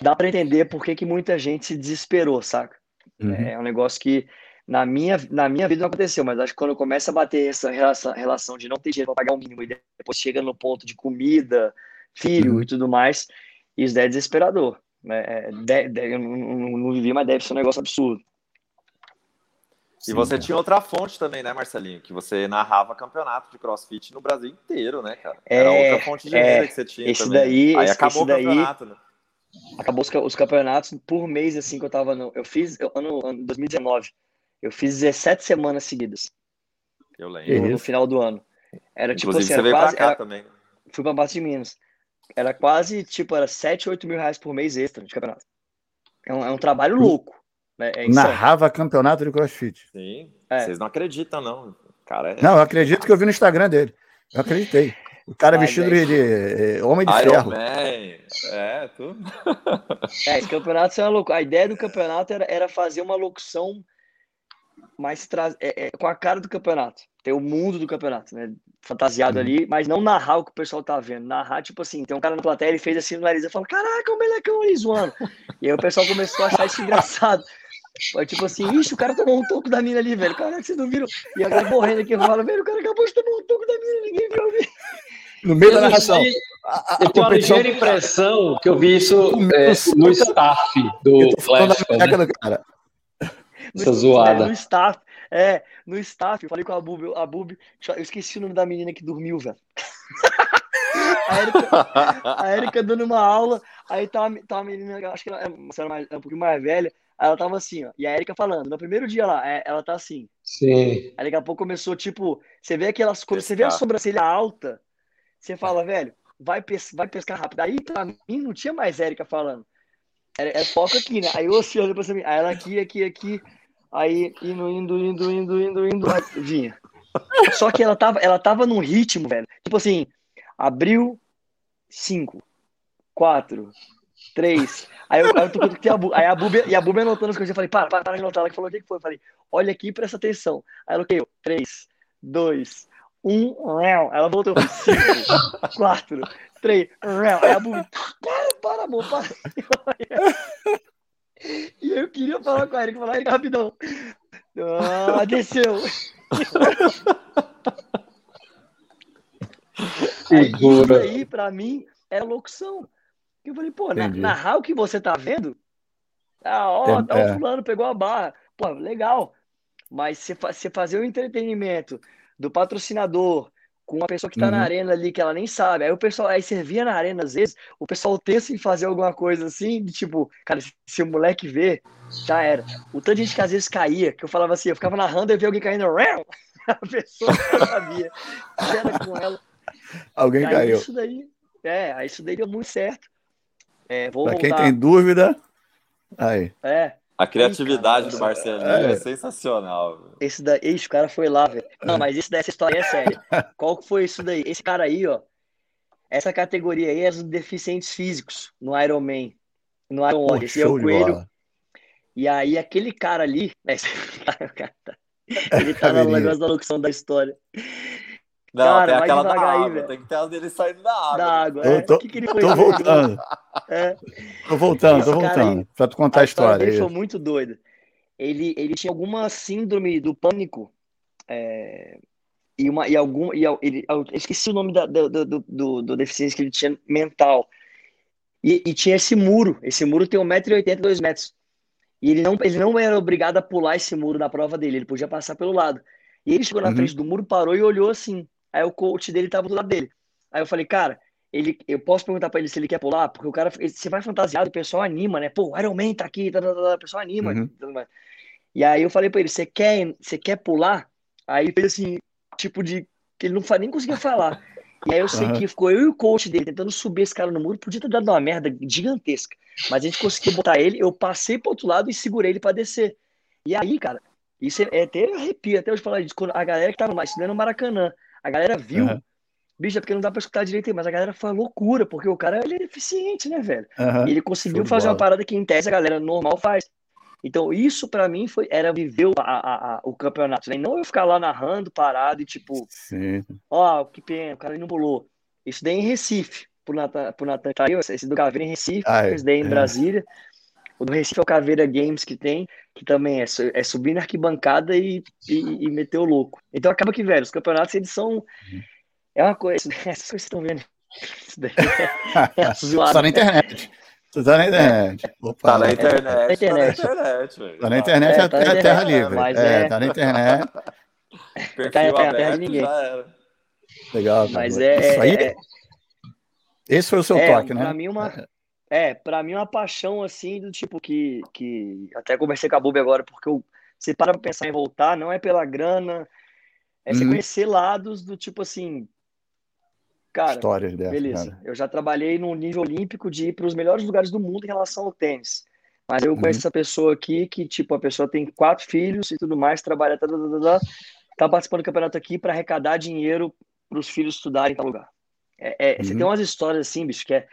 dá para entender por que, que muita gente se desesperou, saca? Uhum. É um negócio que na minha, na minha vida não aconteceu, mas acho que quando começa a bater essa relação, relação de não ter dinheiro para pagar o mínimo e depois chega no ponto de comida, filho Uhum. e tudo mais, isso é desesperador. Né? É, de- de- eu não, não- não vivi, mas deve ser um negócio absurdo. E Sim, você cara. tinha outra fonte também, né, Marcelinho? Que você narrava campeonato de crossfit no Brasil inteiro, né, cara? É, Era outra fonte de é. renda que você tinha Esse também. daí- Aí esse- acabou esse o daí- campeonato, né? Acabou os, os campeonatos por mês, assim, que eu tava no. Eu fiz, eu, ano, ano 2019, eu fiz 17 semanas seguidas Eu lembro. No, final do ano. Era tipo Inclusive, assim, você veio quase. pra cá era- também. fui pra Patos de Minas. Era quase, tipo, era 7, 8 mil reais por mês extra de campeonato. É um, é um trabalho louco. Né? É. Narrava campeonato de crossfit. Sim. É. Vocês não acreditam, não. Cara, é Não, eu acredito que eu vi no Instagram dele. Eu acreditei. O cara Mas, vestido de, de- homem de Iron ferro. Man. É, tu. É, esse campeonato é uma loucura. A ideia do campeonato era, era fazer uma locução mais tra... é, é, com a cara do campeonato. Ter o mundo do campeonato, né? Fantasiado Uhum. ali, mas não narrar o que o pessoal tá vendo. Narrar, tipo assim, tem um cara na plateia, ele fez assim no nariz e falou: Caraca, o melecão ali zoando. E aí o pessoal começou a achar isso engraçado. Tipo assim, ixi, o cara tomou um toco da mina ali, velho. Caraca, vocês não viram? E a galera morrendo aqui, eu falo, velho, o cara acabou de tomar um toco da mina, ninguém viu. No meio da Eu, não narração. sei, A, a- a eu tenho uma competição- ligeira impressão que eu vi isso é, meu no sonho- staff do da Flashpoint, né? cara. Essa zoada. No staff, é, no staff, eu falei com a Bubi, a Bubi, eu esqueci o nome da menina que dormiu, velho. A Erika, a Erika dando uma aula, aí tá, uma- tá uma menina, acho que ela é uma senhora mais, é um pouquinho mais velha, ela tava assim, ó, e a Erika falando, no primeiro dia lá, é, ela tá assim, Sim. aí daqui a pouco começou, tipo, você vê aquelas, quando você vê a sobrancelha alta, você fala, velho, vai, pes vai pescar rápido, aí pra mim não tinha mais Erika falando, é, é foco aqui, né, aí eu assim, olhando pra você, aí ela aqui, aqui, aqui, aí indo, indo, indo, indo, indo, indo, aí vinha. Só que ela tava, ela tava num ritmo, velho, tipo assim, abriu cinco, quatro, três. Aí eu, aí eu toquei a Bu, aí a Bubi, e a Bubi anotando as coisas. Eu falei, para, para, para de anotar. Ela que falou, o que que foi? Eu falei, olha aqui, presta atenção. Aí ela, o quê? Três, dois, um, ela voltou, cinco, quatro, três. Aí a Bubi, para, para, amor, para. E eu queria falar com a Erika, falar, Erika, rapidão. Ah, desceu. Aí, isso aí, pra mim, é locução. Eu falei, pô, na- narrar o que você tá vendo? Ah, ó, É, tá é. o fulano, pegou a barra. Pô, legal. Mas você, fa- você fazer o entretenimento do patrocinador, com uma pessoa que tá Uhum. na arena ali, que ela nem sabe. Aí o pessoal, aí você via na arena, às vezes, o pessoal pensa em fazer alguma coisa assim, de tipo, cara, se, se o moleque vê, já era. O tanto de gente que às vezes caía, que eu falava assim, eu ficava narrando e via alguém caindo, a pessoa já sabia. que Era com ela. Alguém Aí caiu. isso daí, é, aí isso daí deu muito certo. É, vou Pra quem voltar. tem dúvida, aí. É, A criatividade Ih, do cara, Marcelinho é. é, sensacional. esse daí, ixi, o cara foi lá, velho. Não, mas esse dessa história é séria. Qual que foi isso daí? Esse cara aí, ó, essa categoria aí é os deficientes físicos no Iron Man, no Iron Log. Esse é o Coelho. E aí aquele cara ali, esse cara, cara tá- ele tá no Caveirinha. negócio da locução da história. Não, Cara, tem aquela da aí, água. velho. tem que ter a dele saindo da água. Da água. Eu É. tô- O que, que ele foi Tô voltando, É. tô voltando, tô Esse cara voltando. Pra tu contar a história. dele aí. foi muito doida. Ele, ele tinha alguma síndrome do pânico é, e uma e algum e ele eu esqueci o nome da, do, do, do, do deficiência que ele tinha mental e, e tinha esse muro. Esse muro tem 1,80m, 2 metros. E ele não, ele não era obrigado a pular esse muro na prova dele, ele podia passar pelo lado. E ele chegou na Uhum. frente do muro, parou e olhou assim. Aí o coach dele tava do lado dele. Aí eu falei, cara, ele, eu posso perguntar pra ele se ele quer pular? Porque o cara, ele- você vai fantasiado, o pessoal anima, né? Pô, o Iron Man tá aqui, tá, tá, tá, tá, o pessoal anima. Uhum. e tudo mais. E aí eu falei pra ele, você quer, você quer pular? Aí ele fez assim, tipo de, que ele não nem conseguia falar. E aí eu sei Aham. que ficou eu e o coach dele tentando subir esse cara no muro, podia ter dado uma merda gigantesca. Mas a gente conseguiu botar ele, eu passei pro outro lado e segurei ele pra descer. E aí, cara, isso é, é até arrepio, até hoje falar disso. Quando a galera que tava mais estudando no Maracanã, a galera viu, Aham. bicho, é porque não dá pra escutar direito aí, mas a galera foi uma loucura, porque o cara ele é deficiente, né, velho? E ele conseguiu fazer uma parada que em tese a galera normal faz. Então, isso pra mim foi, era viver o, a- a- a- o campeonato, né? E não eu ficar lá narrando, parado e tipo, Sim. ó, que pena, o cara não pulou. Isso daí em Recife, pro Natan, pro Natan tá aí, esse do Caveira em Recife, Ah, é. esse daí em É. Brasília. O do Recife é o Caveira Games que tem, que também é, é subir na arquibancada e, e, e meter o louco. Então acaba que, velho, os campeonatos eles são. É uma coisa. Essas coisas que vocês estão vendo. Isso daí é, é zoado. Tá na internet. Tu tá na internet. Opa, Tá na tá internet. na internet. Tá na internet, velho. Tá na internet, É, é, tá na é terra livre. mas é, é- tá na internet. Perfil Tá- tá- tá aberto, de ninguém. Legal. cara. Mas é. Isso aí, é- esse foi o seu É, toque, né? pra mim uma- É, pra mim uma paixão assim do tipo que, que até conversei com a Bubi agora, porque eu, você para pra pensar em voltar, não é pela grana, é você Uhum. conhecer lados do tipo assim, cara, Histórias dessa, beleza, cara. eu já trabalhei no nível olímpico de ir para os melhores lugares do mundo em relação ao tênis, mas eu Uhum. conheço essa pessoa aqui que, tipo, a pessoa tem quatro filhos e tudo mais, trabalha, tá, tá, tá, tá, tá participando do campeonato aqui para arrecadar dinheiro para os filhos estudarem em tal lugar. É, é, Você Uhum. tem umas histórias assim, bicho, que é,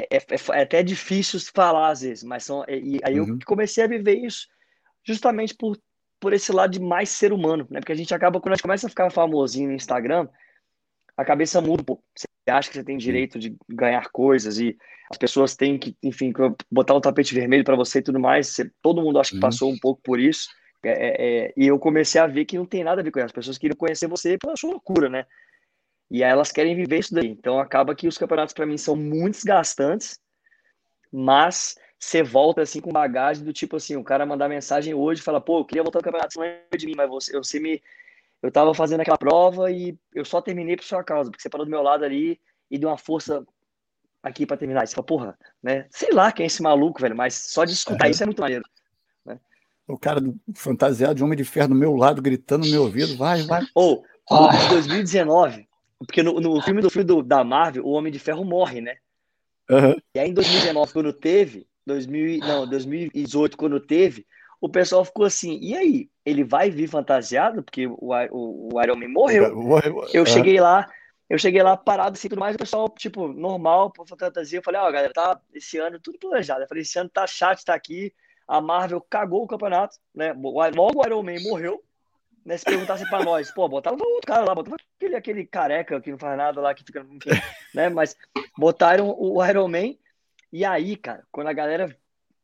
é, é- é até difícil falar às vezes, mas são. E aí Uhum. eu comecei a viver isso justamente por, por esse lado de mais ser humano, né? Porque a gente acaba, quando a gente começa a ficar famosinho no Instagram, a cabeça muda pouco. Você acha que você tem direito de ganhar coisas e as pessoas têm que, enfim, botar um tapete vermelho para você e tudo mais. Você- todo mundo acho que Uhum. passou um pouco por isso. É, é, é, e eu comecei a ver que não tem nada a ver com isso. As pessoas queriam conhecer você pela sua loucura, né? E aí elas querem viver isso daí. Então acaba que os campeonatos para mim são muito desgastantes, mas você volta assim com bagagem do tipo assim, o cara mandar mensagem hoje e fala, pô, eu queria voltar ao campeonato, você não lembra de mim, mas você, você me eu tava fazendo aquela prova e eu só terminei por sua causa, porque você parou do meu lado ali e deu uma força aqui para terminar. Você fala, porra, né? Sei lá quem é esse maluco, velho, mas só de escutar Uhum. isso é muito maneiro. O cara do- fantasiado de homem de ferro do meu lado, gritando no meu ouvido, vai, vai. Ou, Ah. em 2019, porque no, no filme do filme do, da Marvel, o Homem de Ferro morre, né? Aham. E aí em 2019, quando teve, 2000, e- não, 2018, quando teve, o pessoal ficou assim, e aí? Ele vai vir fantasiado? Porque o, o, o Iron Man morreu. Eu Aham. cheguei lá, eu cheguei lá parado assim, tudo mais, o pessoal, tipo, normal, por fantasia, eu falei, ó, galera, tá esse ano tudo planejado. Eu falei, esse ano tá chato, tá aqui, a Marvel cagou o campeonato, né? Logo o Iron Man morreu, né? Se perguntasse pra nós, pô, botava outro cara lá, botava aquele, aquele careca que não faz nada lá, que fica, enfim, né? Mas botaram o Iron Man, e aí, cara, quando a galera,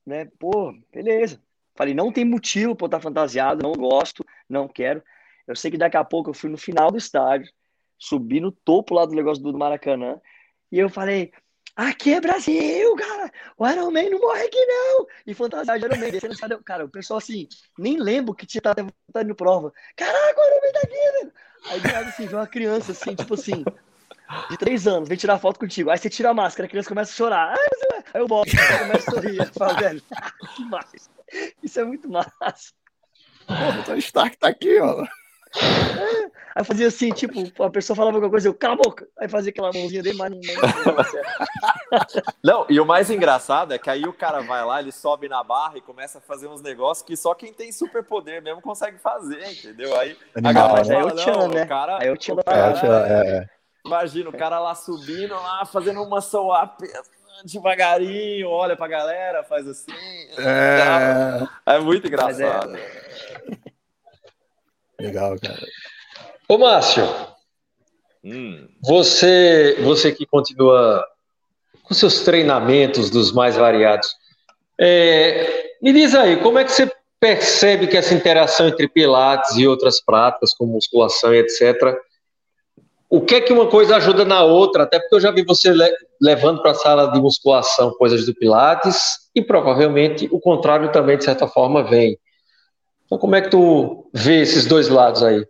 né, pô, beleza. Falei, não tem motivo pra eu estar fantasiado, não gosto, não quero. Eu sei que daqui a pouco eu fui no final do estádio, subi no topo lá do negócio do Maracanã, e eu falei, aqui é Brasil, cara. O Iron Man não morre aqui, não. E fantasiar de Iron Man, descendo escada. Cara, o pessoal assim, nem lembro que tinha tava no prova. Caraca, o Iron Man tá aqui, velho. Aí do assim, vem uma criança, assim, tipo assim, de três anos, vem tirar foto contigo. Aí você tira a máscara, a criança começa a chorar. Aí eu volto, começa a sorrir. Eu falo, velho, que massa. Isso é muito massa. Pô, o Stark tá aqui, ó. É. Aí fazia assim, tipo, a pessoa falava alguma coisa, eu, cala a boca. Aí fazia aquela mãozinha dele, mas não, não, e o mais engraçado é que aí o cara vai lá, ele sobe na barra e começa a fazer uns negócios que só quem tem superpoder mesmo consegue fazer, entendeu? Aí a galera fala, não, tchan, né? o cara... Aí eu tinha, é, é, Imagina, o cara lá subindo, lá, fazendo uma soap devagarinho, olha pra galera, faz assim. É, é muito engraçado. Legal, cara. Ô, Márcio, hum. você, você que continua com seus treinamentos dos mais variados, é, me diz aí, como é que você percebe que essa interação entre pilates e outras práticas, como musculação e etc., o que é que uma coisa ajuda na outra? Até porque eu já vi você le levando para a sala de musculação coisas do pilates e provavelmente o contrário também, de certa forma, vem. Então, como é que tu vê esses dois lados aí?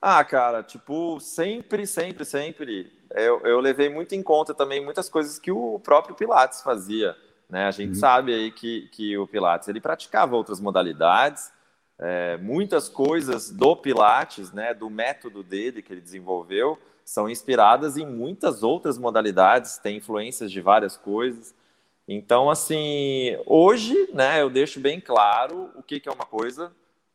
Ah, cara, tipo, sempre, sempre, sempre. Eu, eu levei muito em conta também muitas coisas que o próprio Pilates fazia. Né? A gente uhum. sabe aí que, que o Pilates ele praticava outras modalidades, é, muitas coisas do Pilates, né, do método dele que ele desenvolveu, são inspiradas em muitas outras modalidades, tem influências de várias coisas. Então, assim, hoje, né, eu deixo bem claro o que, que é uma coisa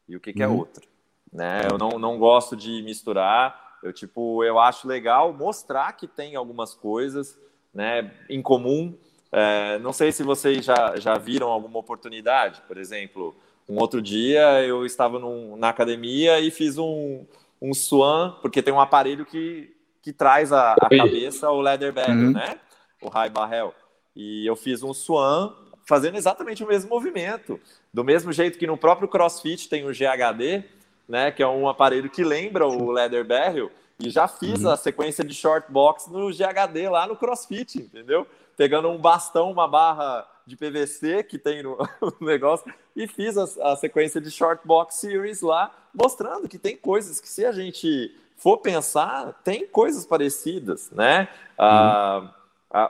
e o que, que é uhum. outra. Né? Eu não, não gosto de misturar. Eu, tipo, eu acho legal mostrar que tem algumas coisas né, em comum. É, não sei se vocês já, já viram alguma oportunidade, por exemplo, um outro dia eu estava num, na academia e fiz um, um swan, porque tem um aparelho que, que traz a, a cabeça o leather bag, uhum. né? O high barrel. E eu fiz um swan fazendo exatamente o mesmo movimento. Do mesmo jeito que no próprio CrossFit tem o GHD, né, que é um aparelho que lembra o leather barrel, e já fiz uhum. a sequência de short box no GHD lá no CrossFit, entendeu? Pegando um bastão, uma barra de PVC que tem no, no negócio e fiz a, a, sequência de short box series lá, mostrando que tem coisas que se a gente for pensar, tem coisas parecidas, né? Ah, uhum. Ah,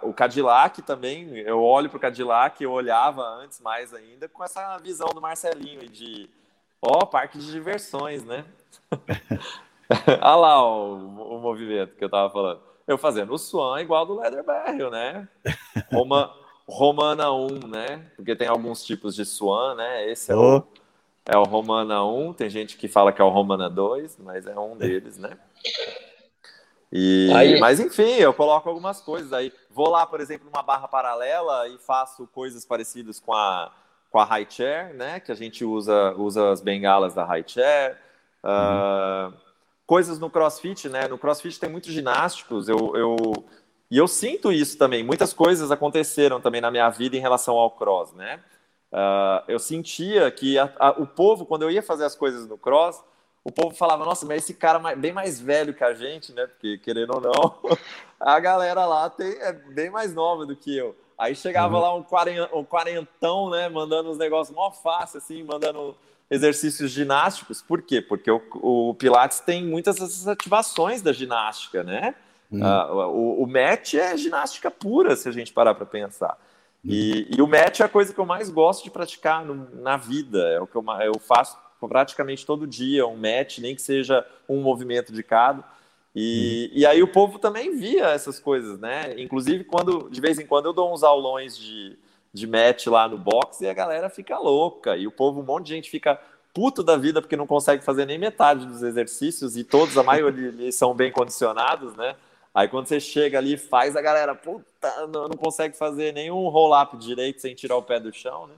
o Cadillac também, eu olho para o Cadillac, eu olhava antes mais ainda com essa visão do Marcelinho de, ó, parque de diversões, né? Olha lá ó, o, o, movimento que eu tava falando. Eu fazendo o Swan igual do Leather Barrel, né? Roma, Romana 1, né? Porque tem alguns tipos de Swan, né? Esse é, oh. o, é o Romana 1, tem gente que fala que é o Romana 2, mas é um deles, né? E, aí... Mas enfim, eu coloco algumas coisas aí. Vou lá, por exemplo, numa barra paralela e faço coisas parecidas com a, com a high chair, né? Que a gente usa, usa as bengalas da high chair. Uhum. Uh, coisas no crossfit, né? No crossfit tem muitos ginásticos. Eu, eu, e eu sinto isso também. Muitas coisas aconteceram também na minha vida em relação ao cross, né? Uh, eu sentia que a, a, o povo, quando eu ia fazer as coisas no cross, o povo falava, nossa, mas esse cara bem mais velho que a gente, né? Porque, querendo ou não, a galera lá tem, é bem mais nova do que eu. Aí chegava uhum. lá um, um quarentão, né? Mandando uns negócios mó fácil, assim, mandando exercícios ginásticos. Por quê? Porque o, o Pilates tem muitas dessas ativações da ginástica, né? Uhum. Uh, o, o match é ginástica pura, se a gente parar para pensar. E, uhum. e, o match é a coisa que eu mais gosto de praticar no, na vida. É o que eu, eu faço praticamente todo dia, um match, nem que seja um movimento de cada. E, uhum. e aí o povo também via essas coisas, né? Inclusive, quando de vez em quando eu dou uns aulões de, de match lá no box e a galera fica louca. E o povo, um monte de gente fica puto da vida porque não consegue fazer nem metade dos exercícios e todos, a maioria, são bem condicionados, né? Aí quando você chega ali faz, a galera, puta, não, não consegue fazer nenhum roll-up direito sem tirar o pé do chão, né?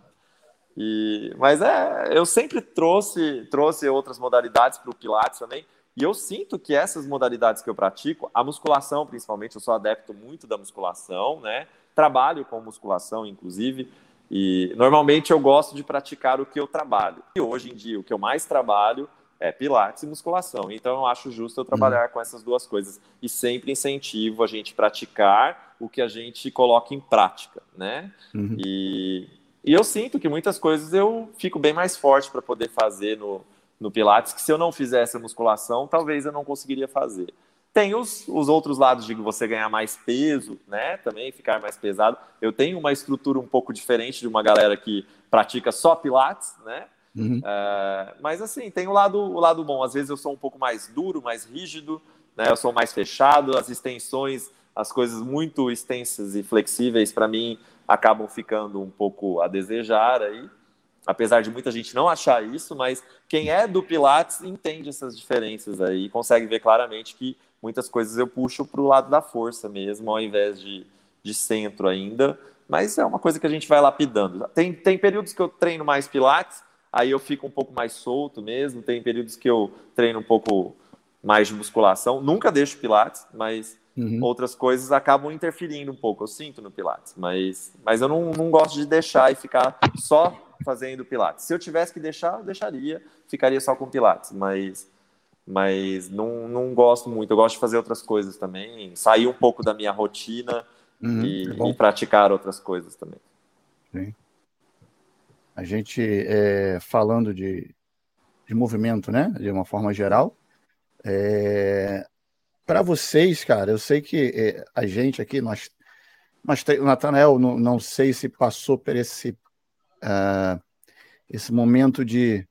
E, mas é, eu sempre trouxe, trouxe outras modalidades para o Pilates também. E eu sinto que essas modalidades que eu pratico, a musculação principalmente, eu sou adepto muito da musculação, né? Trabalho com musculação, inclusive. E normalmente eu gosto de praticar o que eu trabalho. E hoje em dia, o que eu mais trabalho é Pilates e musculação. Então eu acho justo eu trabalhar com essas duas coisas e sempre incentivo a gente praticar o que a gente coloca em prática, né? Uhum. E, e eu sinto que muitas coisas eu fico bem mais forte para poder fazer no, no Pilates, que se eu não fizesse a musculação, talvez eu não conseguiria fazer. Tem os, os outros lados de você ganhar mais peso, né? Também ficar mais pesado. Eu tenho uma estrutura um pouco diferente de uma galera que pratica só Pilates, né? Uhum. Uh, mas assim, tem o lado, o lado bom. Às vezes eu sou um pouco mais duro, mais rígido, né? Eu sou mais fechado. As extensões, as coisas muito extensas e flexíveis, para mim, acabam ficando um pouco a desejar aí. Apesar de muita gente não achar isso, mas quem é do Pilates entende essas diferenças aí e consegue ver claramente que muitas coisas eu puxo para o lado da força mesmo, ao invés de, de centro ainda. Mas é uma coisa que a gente vai lapidando. Tem, tem períodos que eu treino mais Pilates, aí eu fico um pouco mais solto mesmo. Tem períodos que eu treino um pouco mais de musculação. Nunca deixo Pilates, mas uhum. outras coisas acabam interferindo um pouco. Eu sinto no Pilates, mas, mas eu não, não gosto de deixar e ficar só fazendo Pilates. Se eu tivesse que deixar, eu deixaria, ficaria só com Pilates, mas mas não, não gosto muito. Eu gosto de fazer outras coisas também, sair um pouco da minha rotina uhum, e, é e, praticar outras coisas também. Sim. A gente, é, falando de, de movimento, né, de uma forma geral, é, para vocês, cara, eu sei que é, a gente aqui, nós, nós o Natanael, não, não sei se passou por esse, uh, esse momento de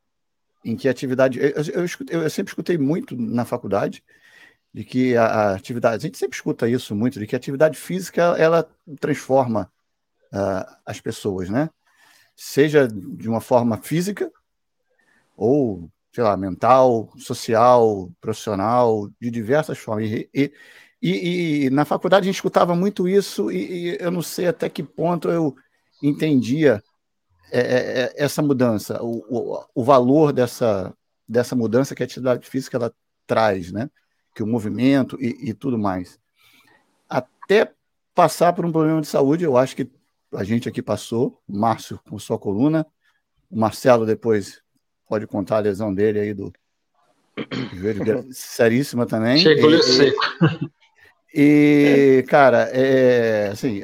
em que a atividade. Eu, eu, eu, eu, sempre escutei muito na faculdade de que a, a, atividade. A gente sempre escuta isso muito, de que a atividade física ela transforma uh, as pessoas, né? Seja de uma forma física ou, sei lá, mental, social, profissional, de diversas formas. E, e, e, e na faculdade a gente escutava muito isso e, eu não sei até que ponto eu entendia é, é, é, essa mudança, o, o, o, valor dessa, dessa mudança que a atividade física ela traz, né? Que o movimento e, tudo mais. Até passar por um problema de saúde, eu acho que a gente aqui passou, Márcio com sua coluna, o Marcelo depois pode contar a lesão dele aí do joelho seríssima também. Chegou e, seco. E, cara, é, assim,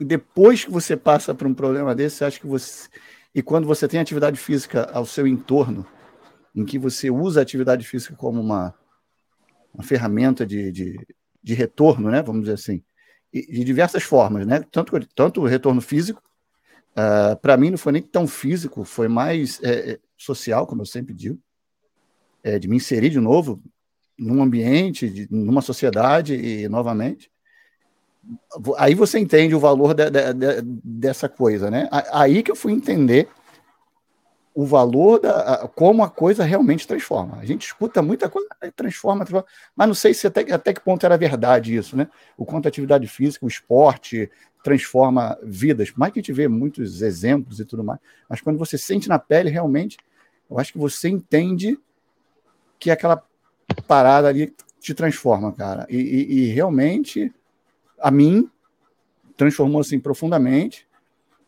depois que você passa por um problema desse, acha que você. E quando você tem atividade física ao seu entorno, em que você usa a atividade física como uma, uma ferramenta de, de, de retorno, né? Vamos dizer assim, e, de diversas formas, né? Tanto, tanto o retorno físico, uh, ah, para mim não foi nem tão físico, foi mais é, é, social, como eu sempre digo, é, de me inserir de novo num ambiente, de, numa sociedade e novamente aí você entende o valor de, de, de, dessa coisa, né? Aí que eu fui entender o valor da como a coisa realmente transforma. A gente escuta muita coisa, transforma, transforma mas não sei se até, até que ponto era verdade isso, né? O quanto a atividade física, o esporte transforma vidas. Por mais que a gente vê muitos exemplos e tudo mais, mas quando você sente na pele, realmente, eu acho que você entende que aquela parada ali te transforma, cara. E, e, e realmente a mim transformou assim profundamente.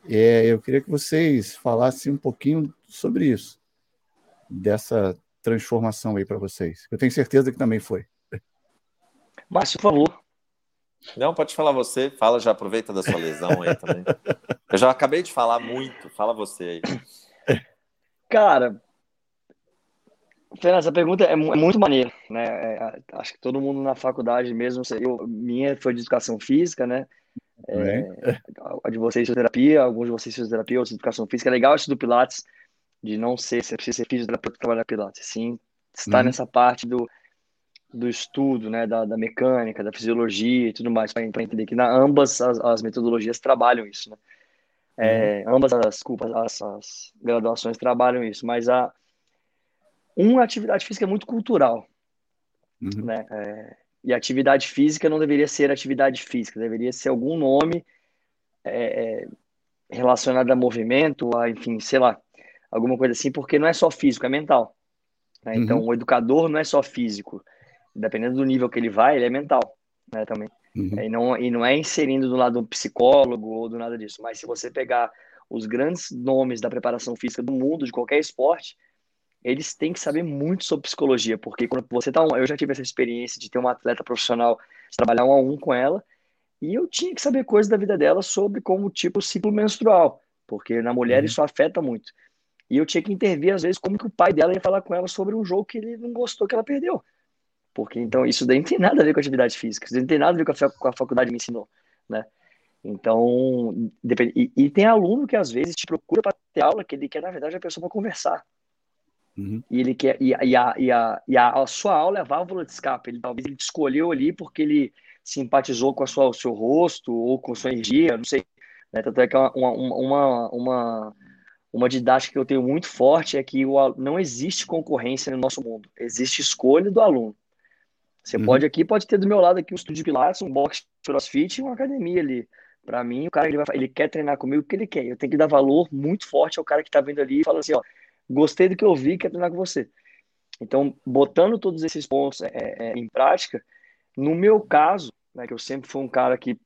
É, eu queria que vocês falassem um pouquinho sobre isso, dessa transformação aí para vocês. Eu tenho certeza que também foi. Márcio, por favor. Não, pode falar você. Fala, já aproveita da sua lesão aí também. Eu já acabei de falar muito. Fala você aí. Cara, Fernando, essa pergunta é, é muito maneira, né? É, acho que todo mundo na faculdade mesmo, eu, minha foi de educação física, né? É, a de vocês fisioterapia, alguns de vocês fisioterapia, outros de educação física. É legal isso do Pilates, de não ser, você precisa ser fisioterapeuta para trabalhar Pilates, sim, estar uhum. nessa parte do, do estudo, né, da, da mecânica, da fisiologia e tudo mais, para entender que na, ambas as, as metodologias trabalham isso, né? É, uhum. ambas as, desculpa, as, as graduações trabalham isso, mas a uma atividade física é muito cultural, uhum. né? É, e atividade física não deveria ser atividade física, deveria ser algum nome é, é, relacionado a movimento, a, enfim, sei lá, alguma coisa assim, porque não é só físico, é mental. Né? Então, uhum. o educador não é só físico, dependendo do nível que ele vai, ele é mental, né, também. Uhum. É, e, não, e não é inserindo do lado um psicólogo ou do nada disso, mas se você pegar os grandes nomes da preparação física do mundo, de qualquer esporte, eles têm que saber muito sobre psicologia, porque quando você tá, eu já tive essa experiência de ter uma atleta profissional, trabalhar um a um com ela, e eu tinha que saber coisas da vida dela sobre como tipo ciclo menstrual, porque na mulher uhum. isso afeta muito. E eu tinha que intervir às vezes como que o pai dela ia falar com ela sobre um jogo que ele não gostou que ela perdeu. Porque então isso daí não tem nada a ver com atividade física, isso não tem nada a ver com a, com a faculdade me ensinou, né? Então, depende, e, e, tem aluno que às vezes te procura para ter aula que ele quer, na verdade, a pessoa para conversar. Uhum. E ele quer e, e, a, e, a, e a, a, sua aula é a válvula de escape. Ele talvez ele te escolheu ali porque ele simpatizou com a sua, o seu rosto ou com a sua energia, não sei. Né? Tanto é que é uma, uma, uma, uma didática que eu tenho muito forte é que o, não existe concorrência no nosso mundo. Existe escolha do aluno. Você uhum. pode aqui, pode ter do meu lado aqui um estúdio de pilates, um box crossfit e uma academia ali. Para mim, o cara ele, vai, ele quer treinar comigo porque ele quer. Eu tenho que dar valor muito forte ao cara que está vindo ali e fala assim, ó, gostei do que eu vi, quer treinar com você. Então, botando todos esses pontos é, é, em prática, no meu caso, né, que eu sempre fui um cara que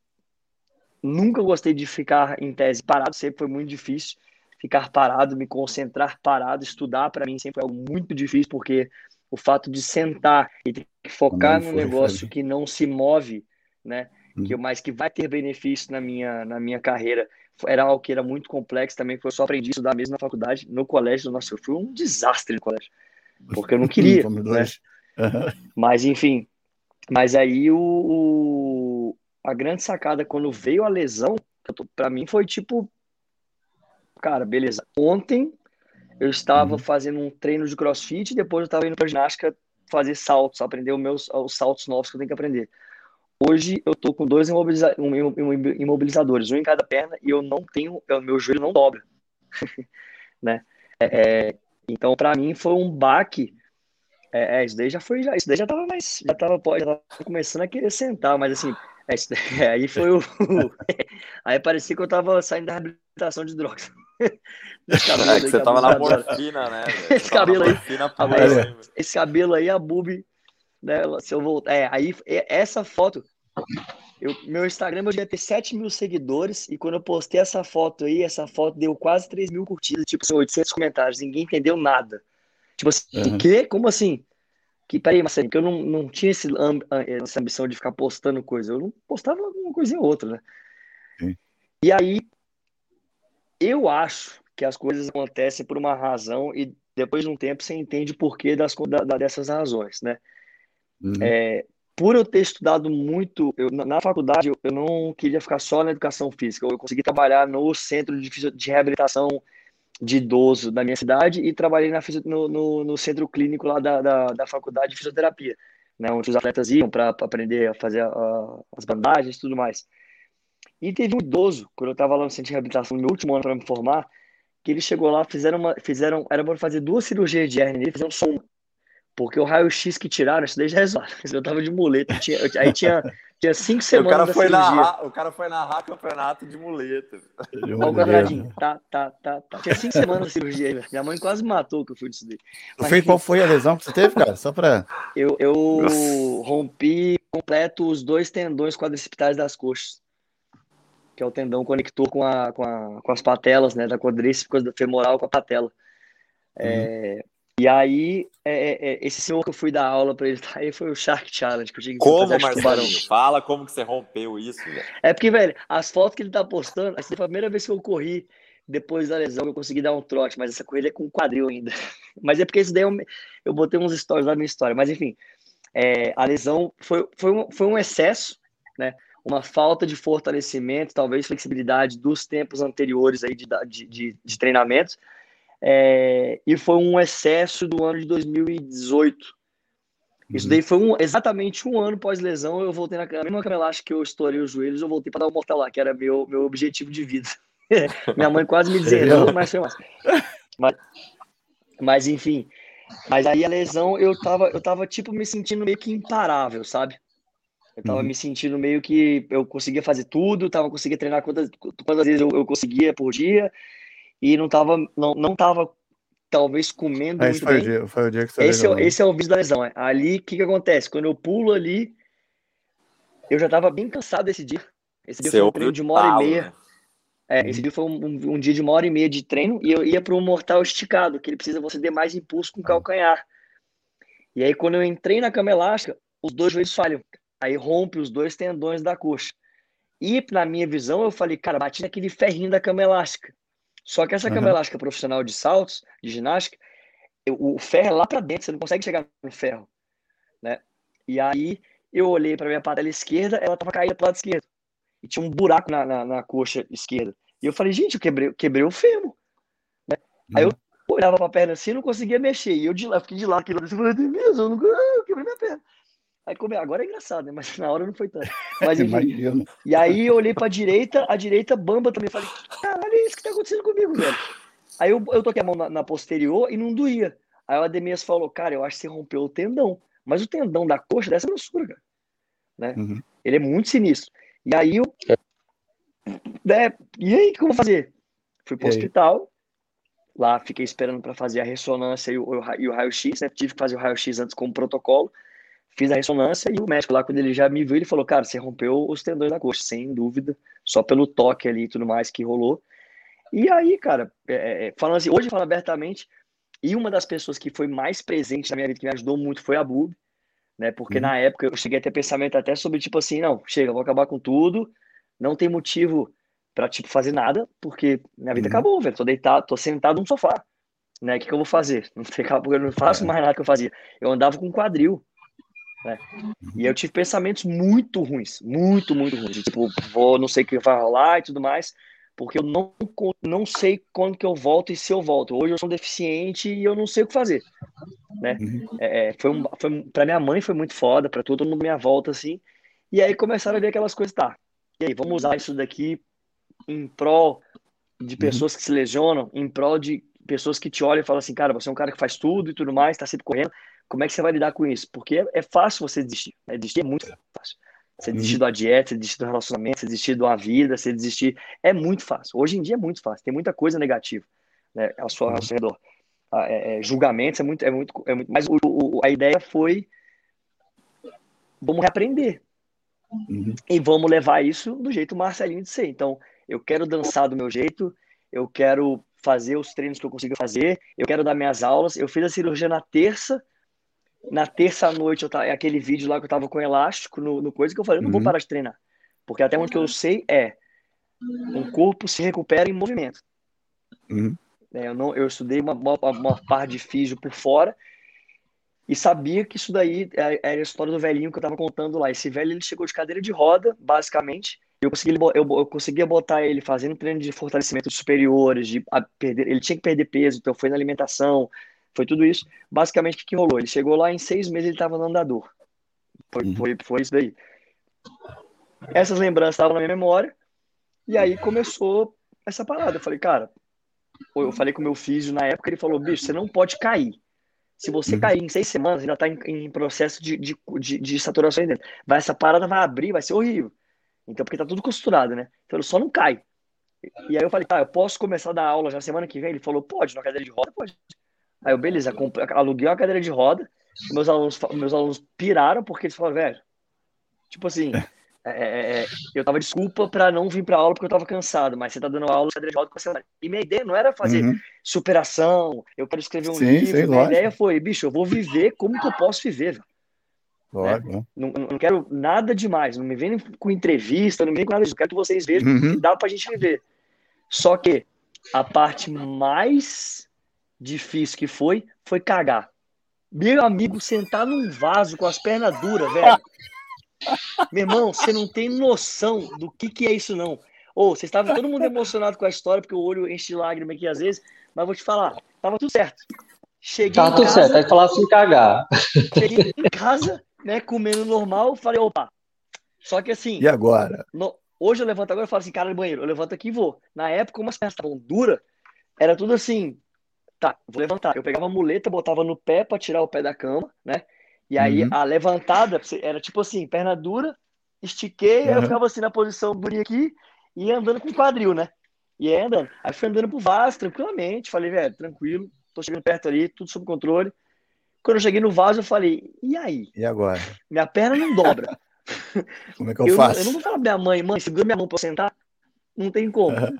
nunca gostei de ficar em tese parado, sempre foi muito difícil ficar parado, me concentrar parado, estudar para mim sempre foi algo muito difícil, porque o fato de sentar e ter que focar num negócio que não se move, né, que, uhum. mas que vai ter benefício na minha, na minha carreira. Era algo que era muito complexo também, que eu só aprendi a estudar mesmo na faculdade, no colégio. Nossa, eu fui um desastre no colégio, porque eu não queria. né? Mas, enfim, mas aí o, o, a grande sacada quando veio a lesão, para mim foi tipo, cara, beleza. Ontem eu estava uhum. fazendo um treino de crossfit, depois eu estava indo para ginástica fazer saltos, aprender os meus os saltos novos que eu tenho que aprender. Hoje eu tô com dois imobiliza imobilizadores, um em cada perna, e eu não tenho, o meu joelho não dobra. né? É, é, então, para mim, foi um baque. É, é, isso daí já foi, já, isso daí já tava mais, já tava, já tava começando a querer sentar, mas assim, é, aí foi o. aí parecia que eu tava saindo da reabilitação de drogas. Esse cabelo é, que você tava na morfina, né? Esse cabelo aí. Esse cabelo aí, a Bubi né? Se eu voltar. É, aí essa foto. Eu, meu Instagram eu devia ter 7 mil seguidores e quando eu postei essa foto aí, essa foto deu quase 3 mil curtidas, tipo assim, 800 comentários, ninguém entendeu nada. Tipo assim, uhum. que? Como assim? Que, peraí, Marcelo, que eu não, não tinha esse, essa ambição de ficar postando coisa, eu não postava uma coisinha ou outra, né? Sim. E aí, eu acho que as coisas acontecem por uma razão e depois de um tempo você entende o porquê das, da, dessas razões, né? Uhum. É, por eu ter estudado muito, eu, na faculdade eu, eu, não queria ficar só na educação física, eu consegui trabalhar no centro de, de reabilitação de idoso da minha cidade e trabalhei na, no, no, no centro clínico lá da, da, da, faculdade de fisioterapia, né, onde os atletas iam para aprender a fazer a, as bandagens e tudo mais. E teve um idoso, quando eu estava lá no centro de reabilitação, no meu último ano para me formar, que ele chegou lá, fizeram uma, fizeram, era para fazer duas cirurgias de hernia, fizeram só uma. Porque o raio-x que tiraram, isso daí já é Eu tava de muleta. Tinha, aí tinha, tinha cinco semanas. O cara, foi narrar, o cara foi narrar campeonato de muleta. Olha o quadradinho. Tá, tá, tá, tá. Tinha cinco semanas de cirurgia aí, Minha mãe quase matou que eu fui disso daí. Mas, fez, qual foi a lesão que você teve, cara? Só pra. Eu, eu rompi completo os dois tendões quadricipitais das coxas. Que é o tendão conector com, a, com, a, com as patelas, né? Da quadríceps femoral com a patela. É, uhum. E aí, é, é, é, esse senhor que eu fui dar aula para ele, aí foi o Shark Challenge, que eu tinha que como, Marcelinho? Fala como que você rompeu isso, velho. É porque, velho, as fotos que ele tá postando, essa foi a primeira vez que eu corri depois da lesão, eu consegui dar um trote, mas essa corrida é com quadril ainda. Mas é porque isso daí eu, eu botei uns stories da minha história. Mas enfim, é, a lesão foi, foi, um, foi um excesso, né? Uma falta de fortalecimento, talvez flexibilidade dos tempos anteriores aí de, de, de, de treinamento é, e foi um excesso do ano de 2018. Isso uhum. daí foi um, exatamente um ano pós-lesão. Eu voltei na, na mesma cama que eu estourei os joelhos, eu voltei para dar o um mortal lá, que era meu, meu objetivo de vida. Minha mãe quase me dizendo, mas foi mais. Mas, mas enfim. Mas aí a lesão, eu tava, eu tava tipo me sentindo meio que imparável, sabe? Eu tava uhum. me sentindo meio que eu conseguia fazer tudo, tava conseguia treinar quantas, quantas vezes eu, eu conseguia por dia e não tava, não, não tava talvez comendo ah, muito foi bem. O dia, foi o dia que você esse, é, esse é o vídeo da lesão. É. Ali, o que, que acontece? Quando eu pulo ali, eu já tava bem cansado desse dia. Esse dia Seu foi um treino de uma hora e meia. Né? É, esse dia foi um, um, um, dia de uma hora e meia de treino e eu ia para um mortal esticado, que ele precisa você ter mais impulso com o calcanhar. E aí, quando eu entrei na cama elástica, os dois joelhos falham. Aí rompe os dois tendões da coxa. E, na minha visão, eu falei, cara, bati naquele ferrinho da cama elástica. Só que essa uhum. cama elástica profissional de saltos, de ginástica, o ferro é lá para dentro, você não consegue chegar no ferro, né? E aí eu olhei para minha patela esquerda, ela estava caída para o lado esquerdo. E tinha um buraco na, na, na, coxa esquerda. E eu falei, gente, eu quebrei, quebrei o fêmur. Né? Uhum. Aí eu olhava para a perna assim e não conseguia mexer. E eu de lá, fiquei de lado, assim, eu falei, mesmo, eu, não, eu quebrei minha perna. Aí come... agora é engraçado, né? Mas na hora não foi tanto. Mas, enfim, e aí eu olhei para a direita, a direita bamba também. Falei, caralho, é isso que tá acontecendo comigo, velho. Aí eu, eu toquei a mão na, na, posterior e não doía. Aí o Ademias falou, cara, eu acho que você rompeu o tendão. Mas o tendão da coxa dessa grossura, cara. Né? Uhum. Ele é muito sinistro. E aí eu. Né? E aí, o que eu vou fazer? Fui pro e hospital. Aí? Lá fiquei esperando para fazer a ressonância e o, o, o raio-x, né? Tive que fazer o raio-x antes como protocolo. Fiz a ressonância e o médico lá, quando ele já me viu, ele falou: Cara, você rompeu os tendões da coxa, sem dúvida, só pelo toque ali e tudo mais que rolou. E aí, cara, é, é, falando assim, hoje falo abertamente, e uma das pessoas que foi mais presente na minha vida, que me ajudou muito, foi a Bub, né? Porque uhum. na época eu cheguei a ter pensamento até sobre, tipo assim, não, chega, vou acabar com tudo, não tem motivo para tipo, fazer nada, porque minha vida uhum. acabou, velho. Tô deitado, tô sentado no sofá. Né? O que, que eu vou fazer? Não, tem, eu não faço é. mais nada que eu fazia. Eu andava com quadril. Né? E eu tive pensamentos muito ruins, muito, muito ruins. Tipo, vou, não sei o que vai rolar e tudo mais porque eu não, não sei quando que eu volto e se eu volto. Hoje eu sou deficiente e eu não sei o que fazer, né? Uhum. É, é foi, um, foi para minha mãe foi muito foda, para todo mundo minha volta assim. E aí começaram a ver aquelas coisas, tá? E aí vamos usar isso daqui em prol de uhum. pessoas que se lesionam, em prol de pessoas que te olham e falam assim, cara, você é um cara que faz tudo e tudo mais, tá sempre correndo. Como é que você vai lidar com isso? Porque é, é fácil você desistir. Né? Desistir é muito fácil. Você uhum. desistir da dieta, você desistir do relacionamento, você desistir de uma vida, você desistir. É muito fácil. Hoje em dia é muito fácil. Tem muita coisa negativa né, ao, seu, ao seu redor. Ah, é, é, julgamentos é muito, é muito, é muito. Mas o, o, a ideia foi vamos reaprender. Uhum. E vamos levar isso do jeito Marcelinho de ser. Então, eu quero dançar do meu jeito, eu quero fazer os treinos que eu consigo fazer, eu quero dar minhas aulas. Eu fiz a cirurgia na terça, na terça noite, eu tava, aquele vídeo lá que eu tava com elástico no, no coisa que eu falei, eu não uhum. vou parar de treinar. Porque até onde que eu sei é um corpo se recupera em movimento. Uhum. É, eu, não, eu estudei uma, uma, uma parte de físio por fora e sabia que isso daí é, era a história do velhinho que eu tava contando lá. Esse velho ele chegou de cadeira de roda, basicamente. Eu consegui, eu, eu conseguia botar ele fazendo treino de fortalecimento de superiores, de perder, ele tinha que perder peso, então foi na alimentação, foi tudo isso. Basicamente, o que, que rolou? Ele chegou lá, em seis meses ele estava no andador. Foi, uhum. foi, foi isso daí. Essas lembranças estavam na minha memória. E aí começou essa parada. Eu falei, cara, eu falei com o meu físio na época, ele falou, bicho, você não pode cair. Se você uhum. cair em seis semanas, ainda está em, em, processo de, de, de, de, saturação aí dentro. Vai, essa parada vai abrir, vai ser horrível. Então, porque tá tudo costurado, né? Então, só não cai. E aí eu falei, tá, eu posso começar a dar aula já semana que vem? Ele falou, pode, na cadeira de roda, pode. Aí eu, beleza, aluguei uma cadeira de roda. Meus alunos, meus alunos piraram porque eles falaram, velho, tipo assim, é, é, é eu tava desculpa para não vir para aula porque eu tava cansado, mas você tá dando aula de cadeira de roda com você. E minha ideia não era fazer uhum. superação, eu quero escrever um Sim, livro. Minha lógico. ideia foi, bicho, eu vou viver como que eu posso viver, velho. Claro, né? não, não, quero nada demais, não me vem com entrevista, não me vem com nada disso. Eu quero que vocês vejam uhum. que dá pra gente viver. Só que a parte mais difícil que foi, foi cagar. Meu amigo, sentar num vaso com as pernas duras, velho. Meu irmão, você não tem noção do que, que é isso, não. Ou, oh, você estava todo mundo emocionado com a história, porque o olho enche de lágrima aqui às vezes, mas vou te falar, tava tudo certo. Cheguei tava tudo casa, certo, aí falar assim cagar. Cheguei em casa, né, comendo normal, falei, opa. Só que assim. E agora? No, hoje eu levanto agora e falo assim, cara, no banheiro, eu levanto aqui e vou. Na época, como as pernas estavam duras, era tudo assim, Tá, vou levantar. Eu pegava a muleta, botava no pé para tirar o pé da cama, né? E aí uhum. a levantada era tipo assim, perna dura, estiquei, uhum. aí eu ficava assim na posição durinha aqui e andando com o quadril, né? E aí andando. Aí fui andando pro vaso tranquilamente, falei, velho, tranquilo, tô chegando perto ali, tudo sob controle. Quando eu cheguei no vaso, eu falei, e aí? E agora? Minha perna não dobra. Como é que eu, eu faço? eu não vou falar pra minha mãe, mãe, segura minha mão pra eu sentar. Não tem como. Uhum.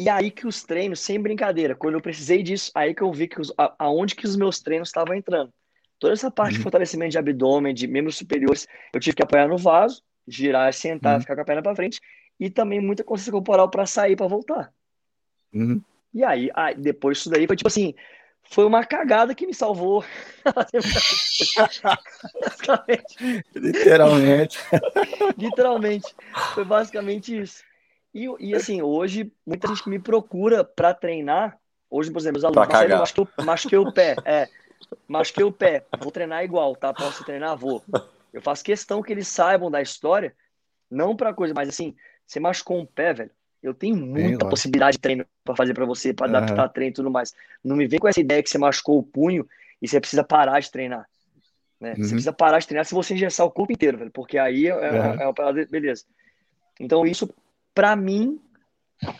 E aí que os treinos, sem brincadeira, quando eu precisei disso, aí que eu vi que os, a, aonde que os meus treinos estavam entrando. Toda essa parte uhum. de fortalecimento de abdômen, de membros superiores, eu tive que apoiar no vaso, girar, sentar, uhum. ficar com a perna para frente, e também muita consciência corporal para sair, para voltar. Uhum. E aí, aí, depois disso daí foi tipo assim, foi uma cagada que me salvou. Literalmente. Literalmente. Foi basicamente isso. E, e assim, hoje, muita gente que me procura para treinar, hoje, por exemplo, os alunos, Marcelo, machuquei, machuquei o pé, é, machuquei o pé, vou treinar igual, tá? Posso treinar? Vou. Eu faço questão que eles saibam da história, não para coisa, mas assim, você machucou um pé, velho, eu tenho muita Bem, possibilidade de treino para fazer para você, para uhum. adaptar treino e tudo mais. Não me vem com essa ideia que você machucou o punho e você precisa parar de treinar. Né? Uhum. Você precisa parar de treinar se você engessar o corpo inteiro, velho, porque aí é, uhum. é uma parada, beleza. Então, isso, para mim,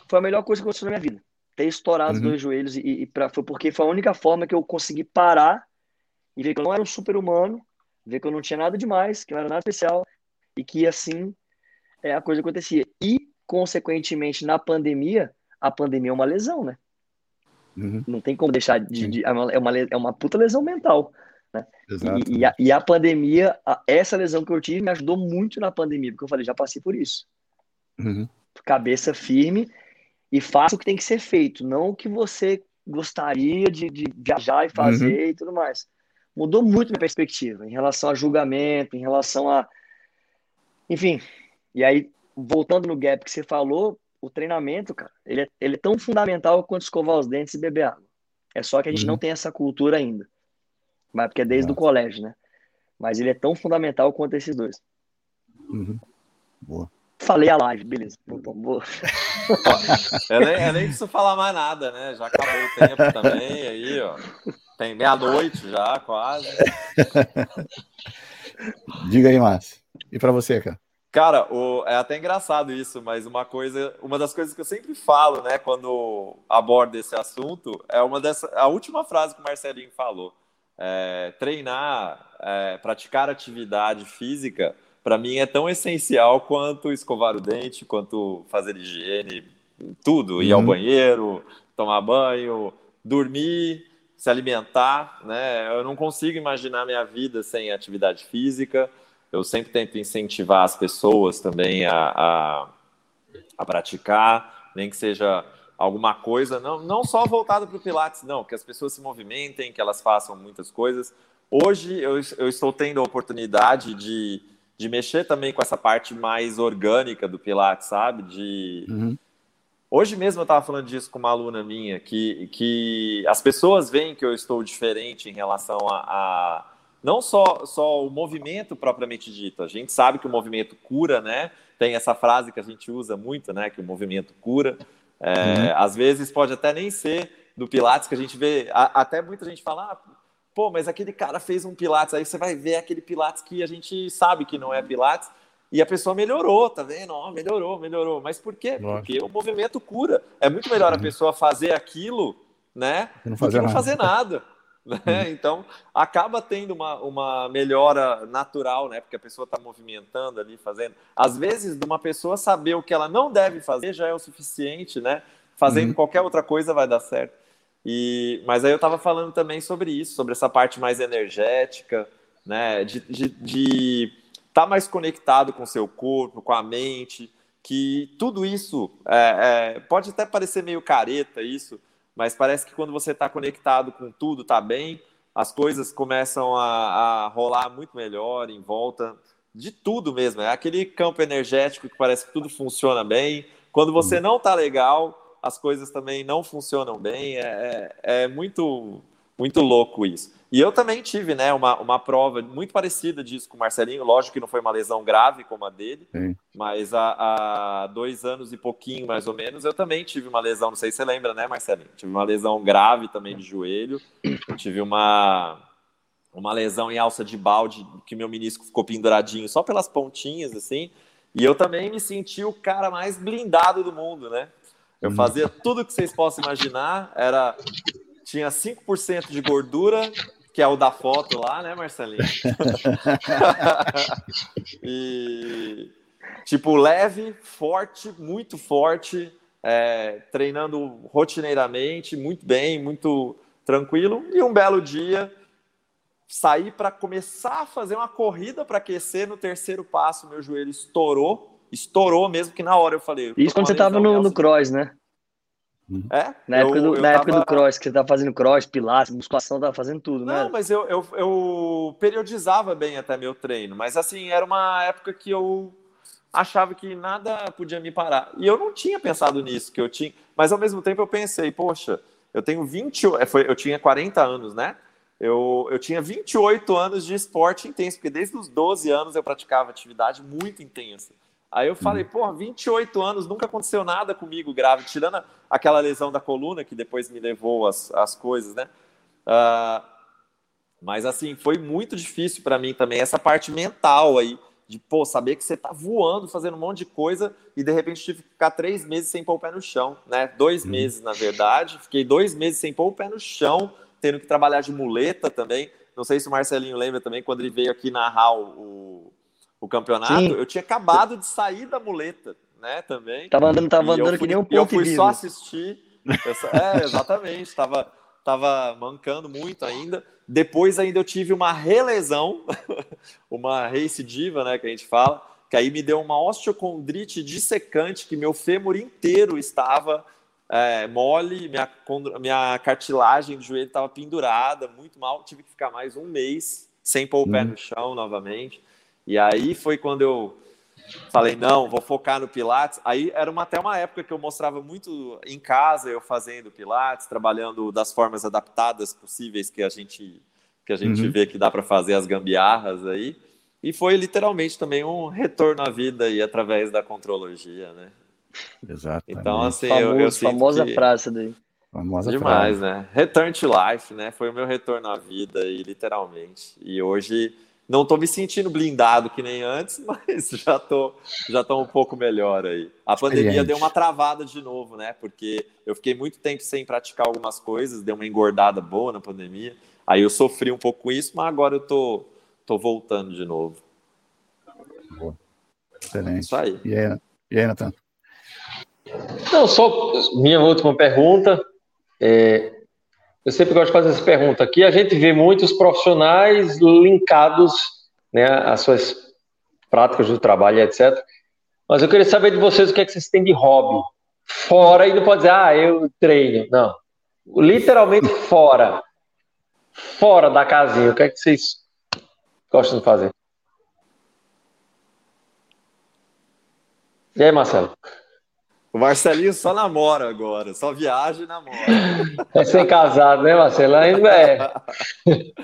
foi a melhor coisa que aconteceu na minha vida. Ter estourado os uhum. dois joelhos e, e pra, foi porque foi a única forma que eu consegui parar e ver que eu não era um super-humano, ver que eu não tinha nada demais, que não era nada especial e que assim é, a coisa acontecia. E consequentemente, na pandemia, a pandemia é uma lesão, né? Uhum. Não tem como deixar de. de é, uma, é, uma, é uma puta lesão mental. Né? E, e, a, e, a, pandemia, a, essa lesão que eu tive me ajudou muito na pandemia, porque eu falei, já passei por isso. Uhum. Cabeça firme e faça o que tem que ser feito, não o que você gostaria de, de viajar e fazer uhum. e tudo mais. Mudou muito minha perspectiva em relação a julgamento, em relação a. Enfim. E aí, voltando no gap que você falou, o treinamento, cara, ele é, ele é tão fundamental quanto escovar os dentes e beber água. É só que a gente uhum. não tem essa cultura ainda. Mas porque é desde Nossa. o colégio, né? Mas ele é tão fundamental quanto esses dois. Uhum. Boa. Falei a live, beleza. Boa. eu, nem, eu nem preciso falar mais nada, né? Já acabou o tempo também, aí, ó. Tem meia-noite já, quase. Diga aí, Márcio. E para você, cara? Cara, o, é até engraçado isso, mas uma coisa, uma das coisas que eu sempre falo, né, quando abordo esse assunto, é uma dessa, a última frase que o Marcelinho falou. É, treinar, é, praticar atividade física, para mim é tão essencial quanto escovar o dente, quanto fazer higiene, tudo, ir ao uhum. banheiro, tomar banho, dormir, se alimentar, né? Eu não consigo imaginar minha vida sem atividade física eu sempre tento incentivar as pessoas também a, a, a praticar, nem que seja alguma coisa, não, não só voltada para o Pilates, não, que as pessoas se movimentem, que elas façam muitas coisas. Hoje eu, eu estou tendo a oportunidade de, de mexer também com essa parte mais orgânica do Pilates, sabe? De. Uhum. Hoje mesmo eu estava falando disso com uma aluna minha, que, que as pessoas veem que eu estou diferente em relação a, a não só, só o movimento propriamente dito. A gente sabe que o movimento cura, né? Tem essa frase que a gente usa muito, né? Que o movimento cura. É, uhum. Às vezes pode até nem ser do Pilates que a gente vê. A, até muita gente fala, ah, pô, mas aquele cara fez um Pilates. Aí você vai ver aquele Pilates que a gente sabe que não é Pilates. E a pessoa melhorou, tá vendo? Oh, melhorou, melhorou. Mas por quê? Porque o movimento cura. É muito melhor a uhum. pessoa fazer aquilo, né? Não fazer do que não fazer nada. Né? Uhum. Então, acaba tendo uma, uma melhora natural, né? Porque a pessoa está movimentando ali, fazendo. Às vezes, de uma pessoa saber o que ela não deve fazer já é o suficiente, né? Fazendo uhum. qualquer outra coisa vai dar certo. E, mas aí eu estava falando também sobre isso, sobre essa parte mais energética, né? De estar tá mais conectado com o seu corpo, com a mente, que tudo isso é, é, pode até parecer meio careta isso, mas parece que quando você está conectado com tudo, está bem, as coisas começam a, a, rolar muito melhor em volta de tudo mesmo. É aquele campo energético que parece que tudo funciona bem. Quando você uhum. não está legal, as coisas também não funcionam bem. É, é, é muito, muito louco isso. E eu também tive, né, uma, uma prova muito parecida disso com o Marcelinho. Lógico que não foi uma lesão grave como a dele, Sim. mas há, há, dois anos e pouquinho, mais ou menos, eu também tive uma lesão. Não sei se você lembra, né, Marcelinho? Tive uma lesão grave também de joelho. Eu tive uma, uma lesão em alça de balde, que meu menisco ficou penduradinho só pelas pontinhas, assim. E eu também me senti o cara mais blindado do mundo, né? Eu fazia tudo que vocês possam imaginar, era tinha 5% de gordura, que é o da foto lá, né, Marcelinho? e tipo leve, forte, muito forte, é, treinando rotineiramente, muito bem, muito tranquilo. E um belo dia, saí para começar a fazer uma corrida para aquecer. No terceiro passo, meu joelho estourou, estourou mesmo que na hora eu falei. Isso quando você estava no, no cross, né? É? Na, época, do, eu na tava... época do cross, que você tava fazendo cross, pilates, musculação, tava fazendo tudo, né? Não, mas eu, eu, eu, periodizava bem até meu treino. Mas assim, era uma época que eu achava que nada podia me parar. E eu não tinha pensado nisso, que eu tinha. Mas ao mesmo tempo eu pensei, poxa, eu tenho 20. É, eu tinha 40 anos, né? Eu, eu tinha 28 anos de esporte intenso, porque desde os 12 anos eu praticava atividade muito intensa. Aí eu falei, uhum. pô, 28 anos, nunca aconteceu nada comigo grave, tirando aquela lesão da coluna que depois me levou as, as coisas, né? Uh, mas assim, foi muito difícil para mim também, essa parte mental aí, de pô, saber que você tá voando, fazendo um monte de coisa e de repente tive que ficar três meses sem pôr o pé no chão, né? Dois uhum. meses, na verdade. Fiquei dois meses sem pôr o pé no chão, tendo que trabalhar de muleta também. Não sei se o Marcelinho lembra também, quando ele veio aqui narrar o, o campeonato, Sim. eu tinha acabado de sair da muleta, né, também. Tava andando, tava andando fui, que nem um ponto Eu fui só assistir. é, exatamente, tava, tava mancando muito ainda. Depois ainda eu tive uma relesão, uma recidiva, né, que a gente fala, que aí me deu uma osteocondrite dissecante, que meu fêmur inteiro estava é, mole, minha, minha cartilagem do joelho estava pendurada, muito mal, tive que ficar mais um mês sem pôr o pé uhum. no chão novamente. E aí foi quando eu falei, não, vou focar no Pilates. Aí era uma, até uma época que eu mostrava muito em casa, eu fazendo Pilates, trabalhando das formas adaptadas possíveis que a gente, que a gente uhum. vê que dá para fazer as gambiarras aí. E foi literalmente também um retorno à vida aí através da contrologia, né? Exato. Então, assim, Famoso, eu, eu famosa que... frase daí. Famosa Demais, frase. né? Return to life, né? Foi o meu retorno à vida aí, literalmente. E hoje não estou me sentindo blindado que nem antes, mas já estou já tô um pouco melhor aí. A pandemia deu uma travada de novo, né? Porque eu fiquei muito tempo sem praticar algumas coisas, deu uma engordada boa na pandemia. Aí eu sofri um pouco com isso, mas agora eu tô, tô voltando de novo. Boa. Excelente. Isso aí. E aí, e aí Nathan? Não, só minha última pergunta. É, eu sempre gosto de fazer essa pergunta aqui. A gente vê muitos profissionais linkados né, às suas práticas do trabalho, etc. Mas eu queria saber de vocês o que, é que vocês têm de hobby. Fora, e não pode dizer, ah, eu treino. Não. Literalmente fora. Fora da casinha. O que é que vocês gostam de fazer? E aí, Marcelo? O Marcelinho só namora agora, só viaja e namora. É ser casado, né, Marcelo? Ainda é.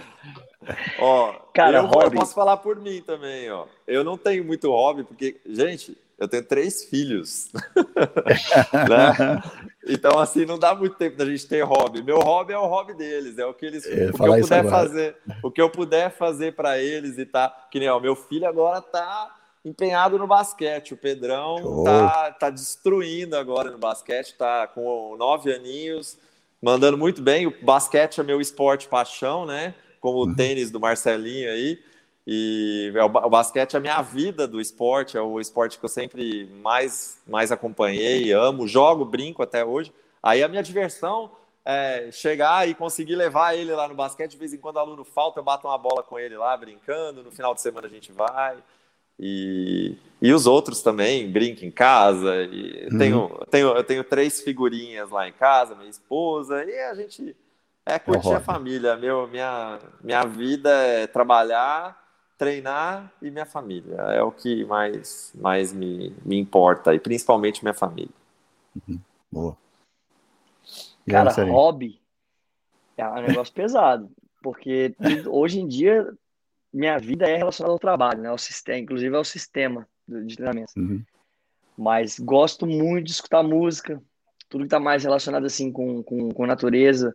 ó, Cara, eu, eu, posso falar por mim também, ó. Eu não tenho muito hobby, porque, gente, eu tenho três filhos. né? Então, assim, não dá muito tempo da gente ter hobby. Meu hobby é o hobby deles, é o que eles. o que eu puder fazer. O que eu puder fazer para eles e tá. Que nem, ó, meu filho agora tá empenhado no basquete. O Pedrão tá, tá destruindo agora no basquete, tá com nove aninhos, mandando muito bem. O basquete é meu esporte paixão, né? Como o uhum. tênis do Marcelinho aí. E é o basquete é a minha vida do esporte, é o esporte que eu sempre mais, mais acompanhei, amo, jogo, brinco até hoje. Aí a minha diversão é chegar e conseguir levar ele lá no basquete. De vez em quando o aluno falta, eu bato uma bola com ele lá, brincando. No final de semana a gente vai. E, e os outros também brincam em casa. E uhum. tenho, tenho, eu tenho três figurinhas lá em casa, minha esposa, e a gente é curtir é a família. Meu, minha, minha vida é trabalhar, treinar e minha família. É o que mais, mais me, me importa, e principalmente minha família. Uhum. Boa. Cara, hobby é um negócio pesado, porque hoje em dia minha vida é relacionada ao trabalho, né? Ao sistema, inclusive ao sistema de treinamento. Uhum. Mas gosto muito de escutar música, tudo que está mais relacionado assim com, com, com natureza,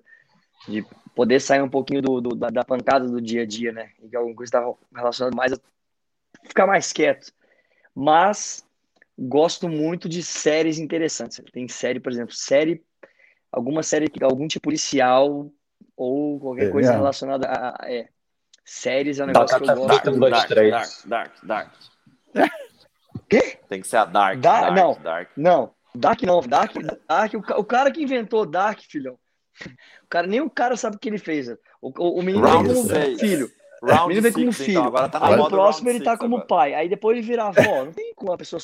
de poder sair um pouquinho do, do da, da, pancada do dia a dia, né? E que alguma coisa está relacionada mais a ficar mais quieto. Mas gosto muito de séries interessantes. Tem série, por exemplo, série, alguma série, algum tipo policial ou qualquer é, coisa é. relacionada a, a é, Séries é um negócio dark, que eu gosto. Dark, dark, dark, dark, dark. Quê? Tem que ser a Dark, dark, não, dark. Não, Dark não, Dark, Dark o, o cara que inventou Dark, filhão. O cara, nem o cara sabe o que ele fez. O, o, o menino Round vem como seis. filho. Round o menino vem como six, filho. então, agora tá na aí o próximo ele tá six como agora. pai. Aí depois ele vira avó. Não tem como a pessoa.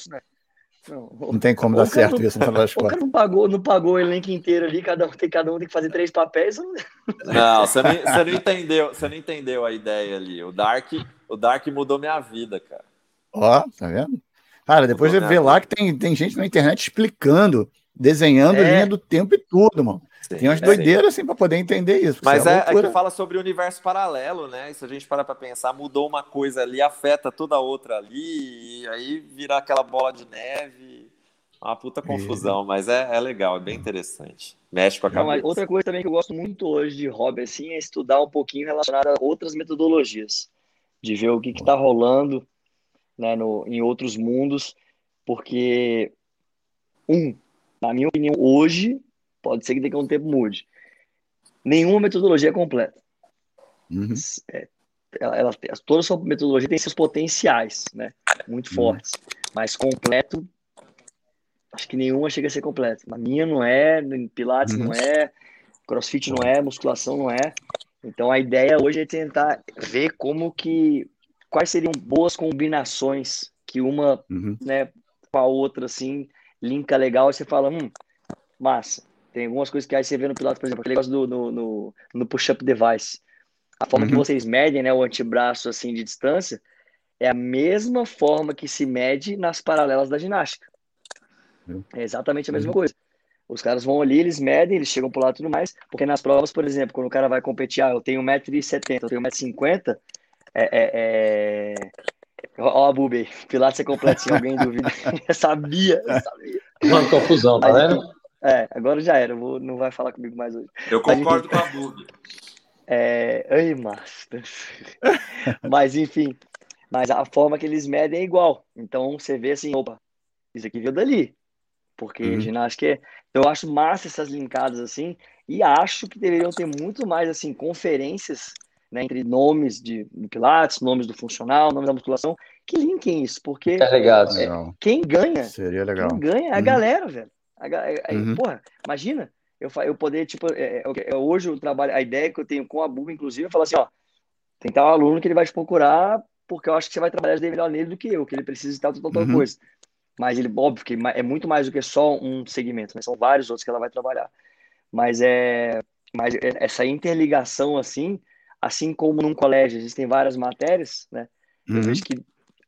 Não, Não tem como O dar certo não- isso no final das o cara contas. não pagou, não pagou o elenco inteiro ali, cada um tem, cada um tem que fazer três papéis. Não, você não, você não entendeu, você não entendeu a ideia ali. O Dark, o Dark mudou minha vida, cara. Ó, tá vendo? Cara, depois você Mudou vê minha lá que tem, tem gente na internet explicando, desenhando É. linha do tempo e tudo, mano. Tem umas É, doideiras assim pra poder entender isso. Mas é, é loucura. que fala sobre o universo paralelo, né? E se a gente parar pra pensar, mudou uma coisa ali, afeta toda a outra ali, e aí virar aquela bola de neve. Uma puta confusão, mas é, é legal, é bem interessante. Mexe com a Não, cabeça. outra coisa também que eu gosto muito hoje de hobby assim, é estudar um pouquinho relacionado a outras metodologias. De ver o que está rolando né, no, em outros mundos. Porque, um, na minha opinião, hoje, pode ser que daqui a um tempo mude. Nenhuma metodologia é completa. Uhum. É, ela, ela- toda sua metodologia tem seus potenciais, né? Muito Uhum. fortes. Mas completo, acho que nenhuma chega a ser completa. A minha não é, Pilates Uhum. não é, CrossFit não é, musculação não é. Então a ideia hoje é tentar ver como que quais seriam boas combinações que uma, Uhum. né, com a outra assim, linka legal e você fala, hum, massa. Tem algumas coisas que aí você vê no Pilates, por exemplo, aquele negócio do, no, no, no push-up device. A forma que Uhum. vocês medem, né, o antebraço assim de distância, é a mesma forma que se mede nas paralelas da ginástica. Uhum. É exatamente a mesma Uhum. coisa. Os caras vão ali, eles medem, eles chegam por lá e tudo mais, porque nas provas, por exemplo, quando o cara vai competir, ah, eu tenho 1,70m, eu tenho 1,50m, é, é, é... Ó a Bubi aí, Pilates é completo, se alguém duvida. eu sabia, eu sabia. Uma confusão, tá vendo? É, agora já era, vou- não vai falar comigo mais hoje. Eu concordo com a Bug. É... Ai, Master. Mas, enfim. Mas a forma que eles medem é igual. Então, você vê assim, opa, isso aqui veio dali. Porque Uhum. ginástica é... Eu acho massa essas linkadas assim. E acho que deveriam ter muito mais, assim, conferências né, entre nomes de do Pilates, nomes do funcional, nomes da musculação, que linkem isso. Porque Interligados. Legal. quem ganha Seria legal. quem ganha é a Uhum. galera, velho. A ga- é- é- Uhum. Porra, imagina eu, eu poder, tipo, é- é- é- hoje o trabalho, a ideia que eu tenho com a Buba, inclusive, é falar assim, ó, tentar um aluno que ele vai te procurar, porque eu acho que você vai trabalhar melhor nele do que eu, que ele precisa de tal, tal, tal Uhum. coisa. Mas ele, óbvio, que é muito mais do que só um segmento, né? São vários outros que ela vai trabalhar. Mas é, mas essa interligação, assim, assim como num colégio existem várias matérias, né? Eu Uhum. vejo que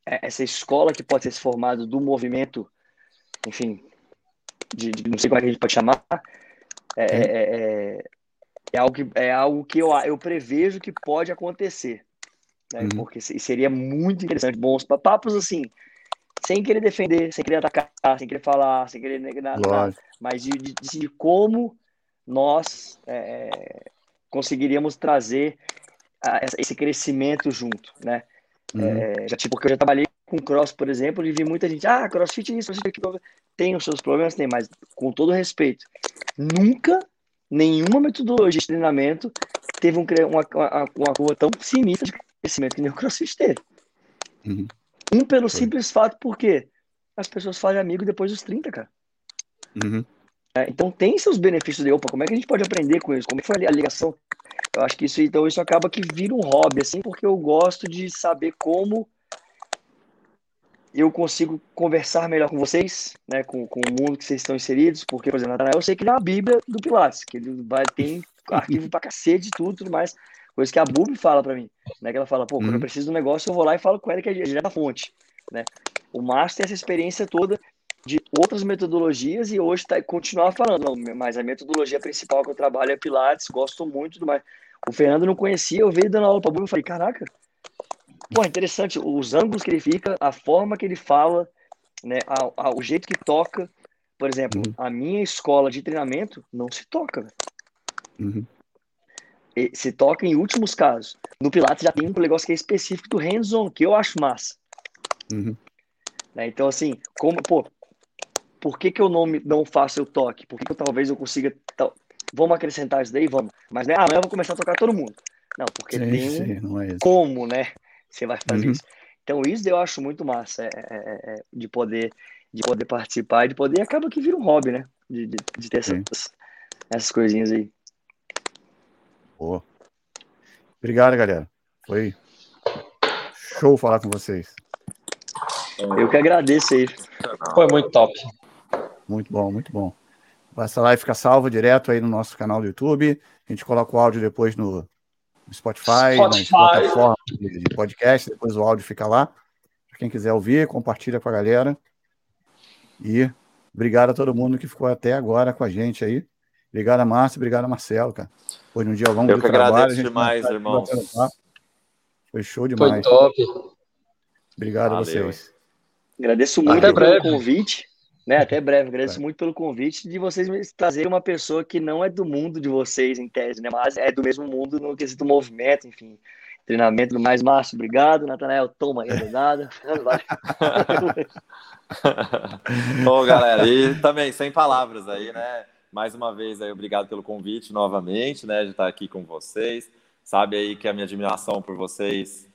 essa escola que pode ser se formada do movimento, enfim, de, de- não sei como é que a gente pode chamar, é, é, é, é algo que, é algo que eu, eu prevejo que pode acontecer. Né? Uhum. Porque se- seria muito interessante, bons pa- papos assim, sem querer defender, sem querer atacar, sem querer falar, sem querer negar nada, Lógico. mas de, de, de- como nós é, conseguiríamos trazer a- essa- esse crescimento junto, né? Uhum. É, já, tipo, porque eu já trabalhei com cross, por exemplo, e vi muita gente, ah, crossfit é isso, crossfit aquilo. Tem os seus problemas, tem, mas com todo respeito, nunca nenhuma metodologia de treinamento teve um, uma, uma, uma curva tão sinistra de crescimento que nem o crossfit teve. Uhum. Um pelo Foi. simples fato, porque as pessoas fazem amigo depois dos 30, cara. Uhum. É, então tem seus benefícios de, opa, como é que a gente pode aprender com isso? Como é que foi a ligação? Eu acho que isso, então, isso acaba que vira um hobby, assim, porque eu gosto de saber como eu consigo conversar melhor com vocês, né, com, com o mundo que vocês estão inseridos, porque, por exemplo, Natanael, eu sei que ele é uma bíblia do Pilates, que ele vai, tem arquivo pra cacete de tudo, tudo mais, coisa que a Bubi fala pra mim, né, que ela fala, pô, quando eu Uhum. preciso de um negócio, eu vou lá e falo com ela que é direto da fonte, né. O Márcio tem essa experiência toda de outras metodologias e hoje tá, continuar falando, não, mas a metodologia principal que eu trabalho é Pilates, gosto muito do mais. O Fernando não conhecia, eu veio dando aula para Buba e falei, caraca, pô, interessante, os ângulos que ele fica, a forma que ele fala, né, a, a- o jeito que toca. Por exemplo, Uhum. a minha escola de treinamento não se toca, velho. Uhum. Se toca em últimos casos. No Pilates já tem um negócio que é específico do hands-on, que eu acho massa. Uhum. né? Então, assim, como, pô, por que, que eu não, me- não faço o toque? Por que, que eu, talvez eu consiga. tal- Vamos acrescentar isso daí? Vamos. Mas né, amanhã eu vou começar a tocar todo mundo. Não, porque Sim, tem um sim, é como, né? Você vai fazer Uhum. isso. Então, isso eu acho muito massa é, é, é, é, de poder de poder participar e de poder, acaba que vira um hobby, né? De, de, de ter essas, essas coisinhas aí. Boa. Obrigado, galera. Foi show falar com vocês. Eu que agradeço aí. Foi muito top. Muito bom, muito bom. Essa live fica salva direto aí no nosso canal do YouTube. A gente coloca o áudio depois no Spotify, Spotify. nas plataformas de podcast. Depois o áudio fica lá. Para quem quiser ouvir, compartilha com a galera. E obrigado a todo mundo que ficou até agora com a gente aí. Obrigado a Márcio, obrigado a Marcelo, cara. Foi um dia longo Eu que trabalho, agradeço demais, irmãos. Foi show demais. Foi top. Obrigado Valeu. a vocês. Agradeço muito pelo breve. convite. Né, até breve, agradeço é. muito pelo convite de vocês me trazerem uma pessoa que não é do mundo de vocês, em tese, né? Mas é do mesmo mundo no quesito movimento, enfim, treinamento do mais Márcio, obrigado. Natanael, toma aí a nada. Bom, galera, e também sem palavras aí, né? Mais uma vez aí, obrigado pelo convite novamente, né? De estar aqui com vocês. Sabe aí que a minha admiração por vocês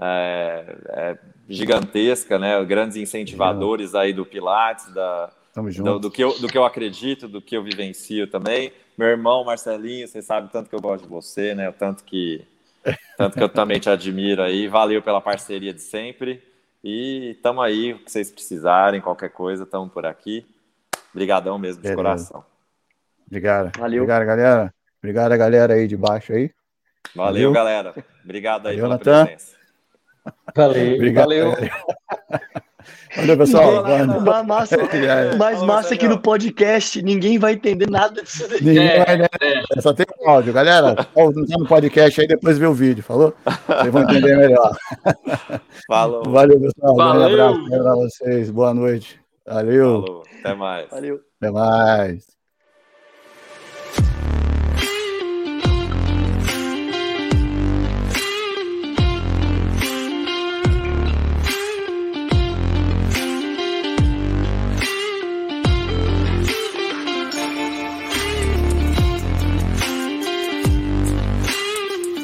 é, é gigantesca, né? Grandes incentivadores aí do Pilates, da, do, do, que eu, do que eu acredito, do que eu vivencio também. Meu irmão Marcelinho, você sabe tanto que eu gosto de você, né? O tanto que, tanto que eu também te admiro aí. Valeu pela parceria de sempre. E estamos aí, o que vocês precisarem, qualquer coisa, estamos por aqui. Obrigadão mesmo, de Beleza. coração. Obrigado. Valeu. Obrigado, galera. Obrigado a galera aí de baixo aí. Valeu, Valeu. galera. Obrigado aí Valeu, pela Nathan. presença. Valeu. Obrigado. Valeu. Valeu, pessoal. Mais massa, mais massa aqui no podcast, ninguém vai entender nada disso daí. Ninguém é, vai, né? é. Só tem um áudio. Galera, no podcast aí, depois vê o vídeo, falou? Vocês vão entender melhor. Falou. Valeu, pessoal. Valeu. Um abraço para vocês. Boa noite. Valeu. Falou. Até mais. Valeu. Até mais.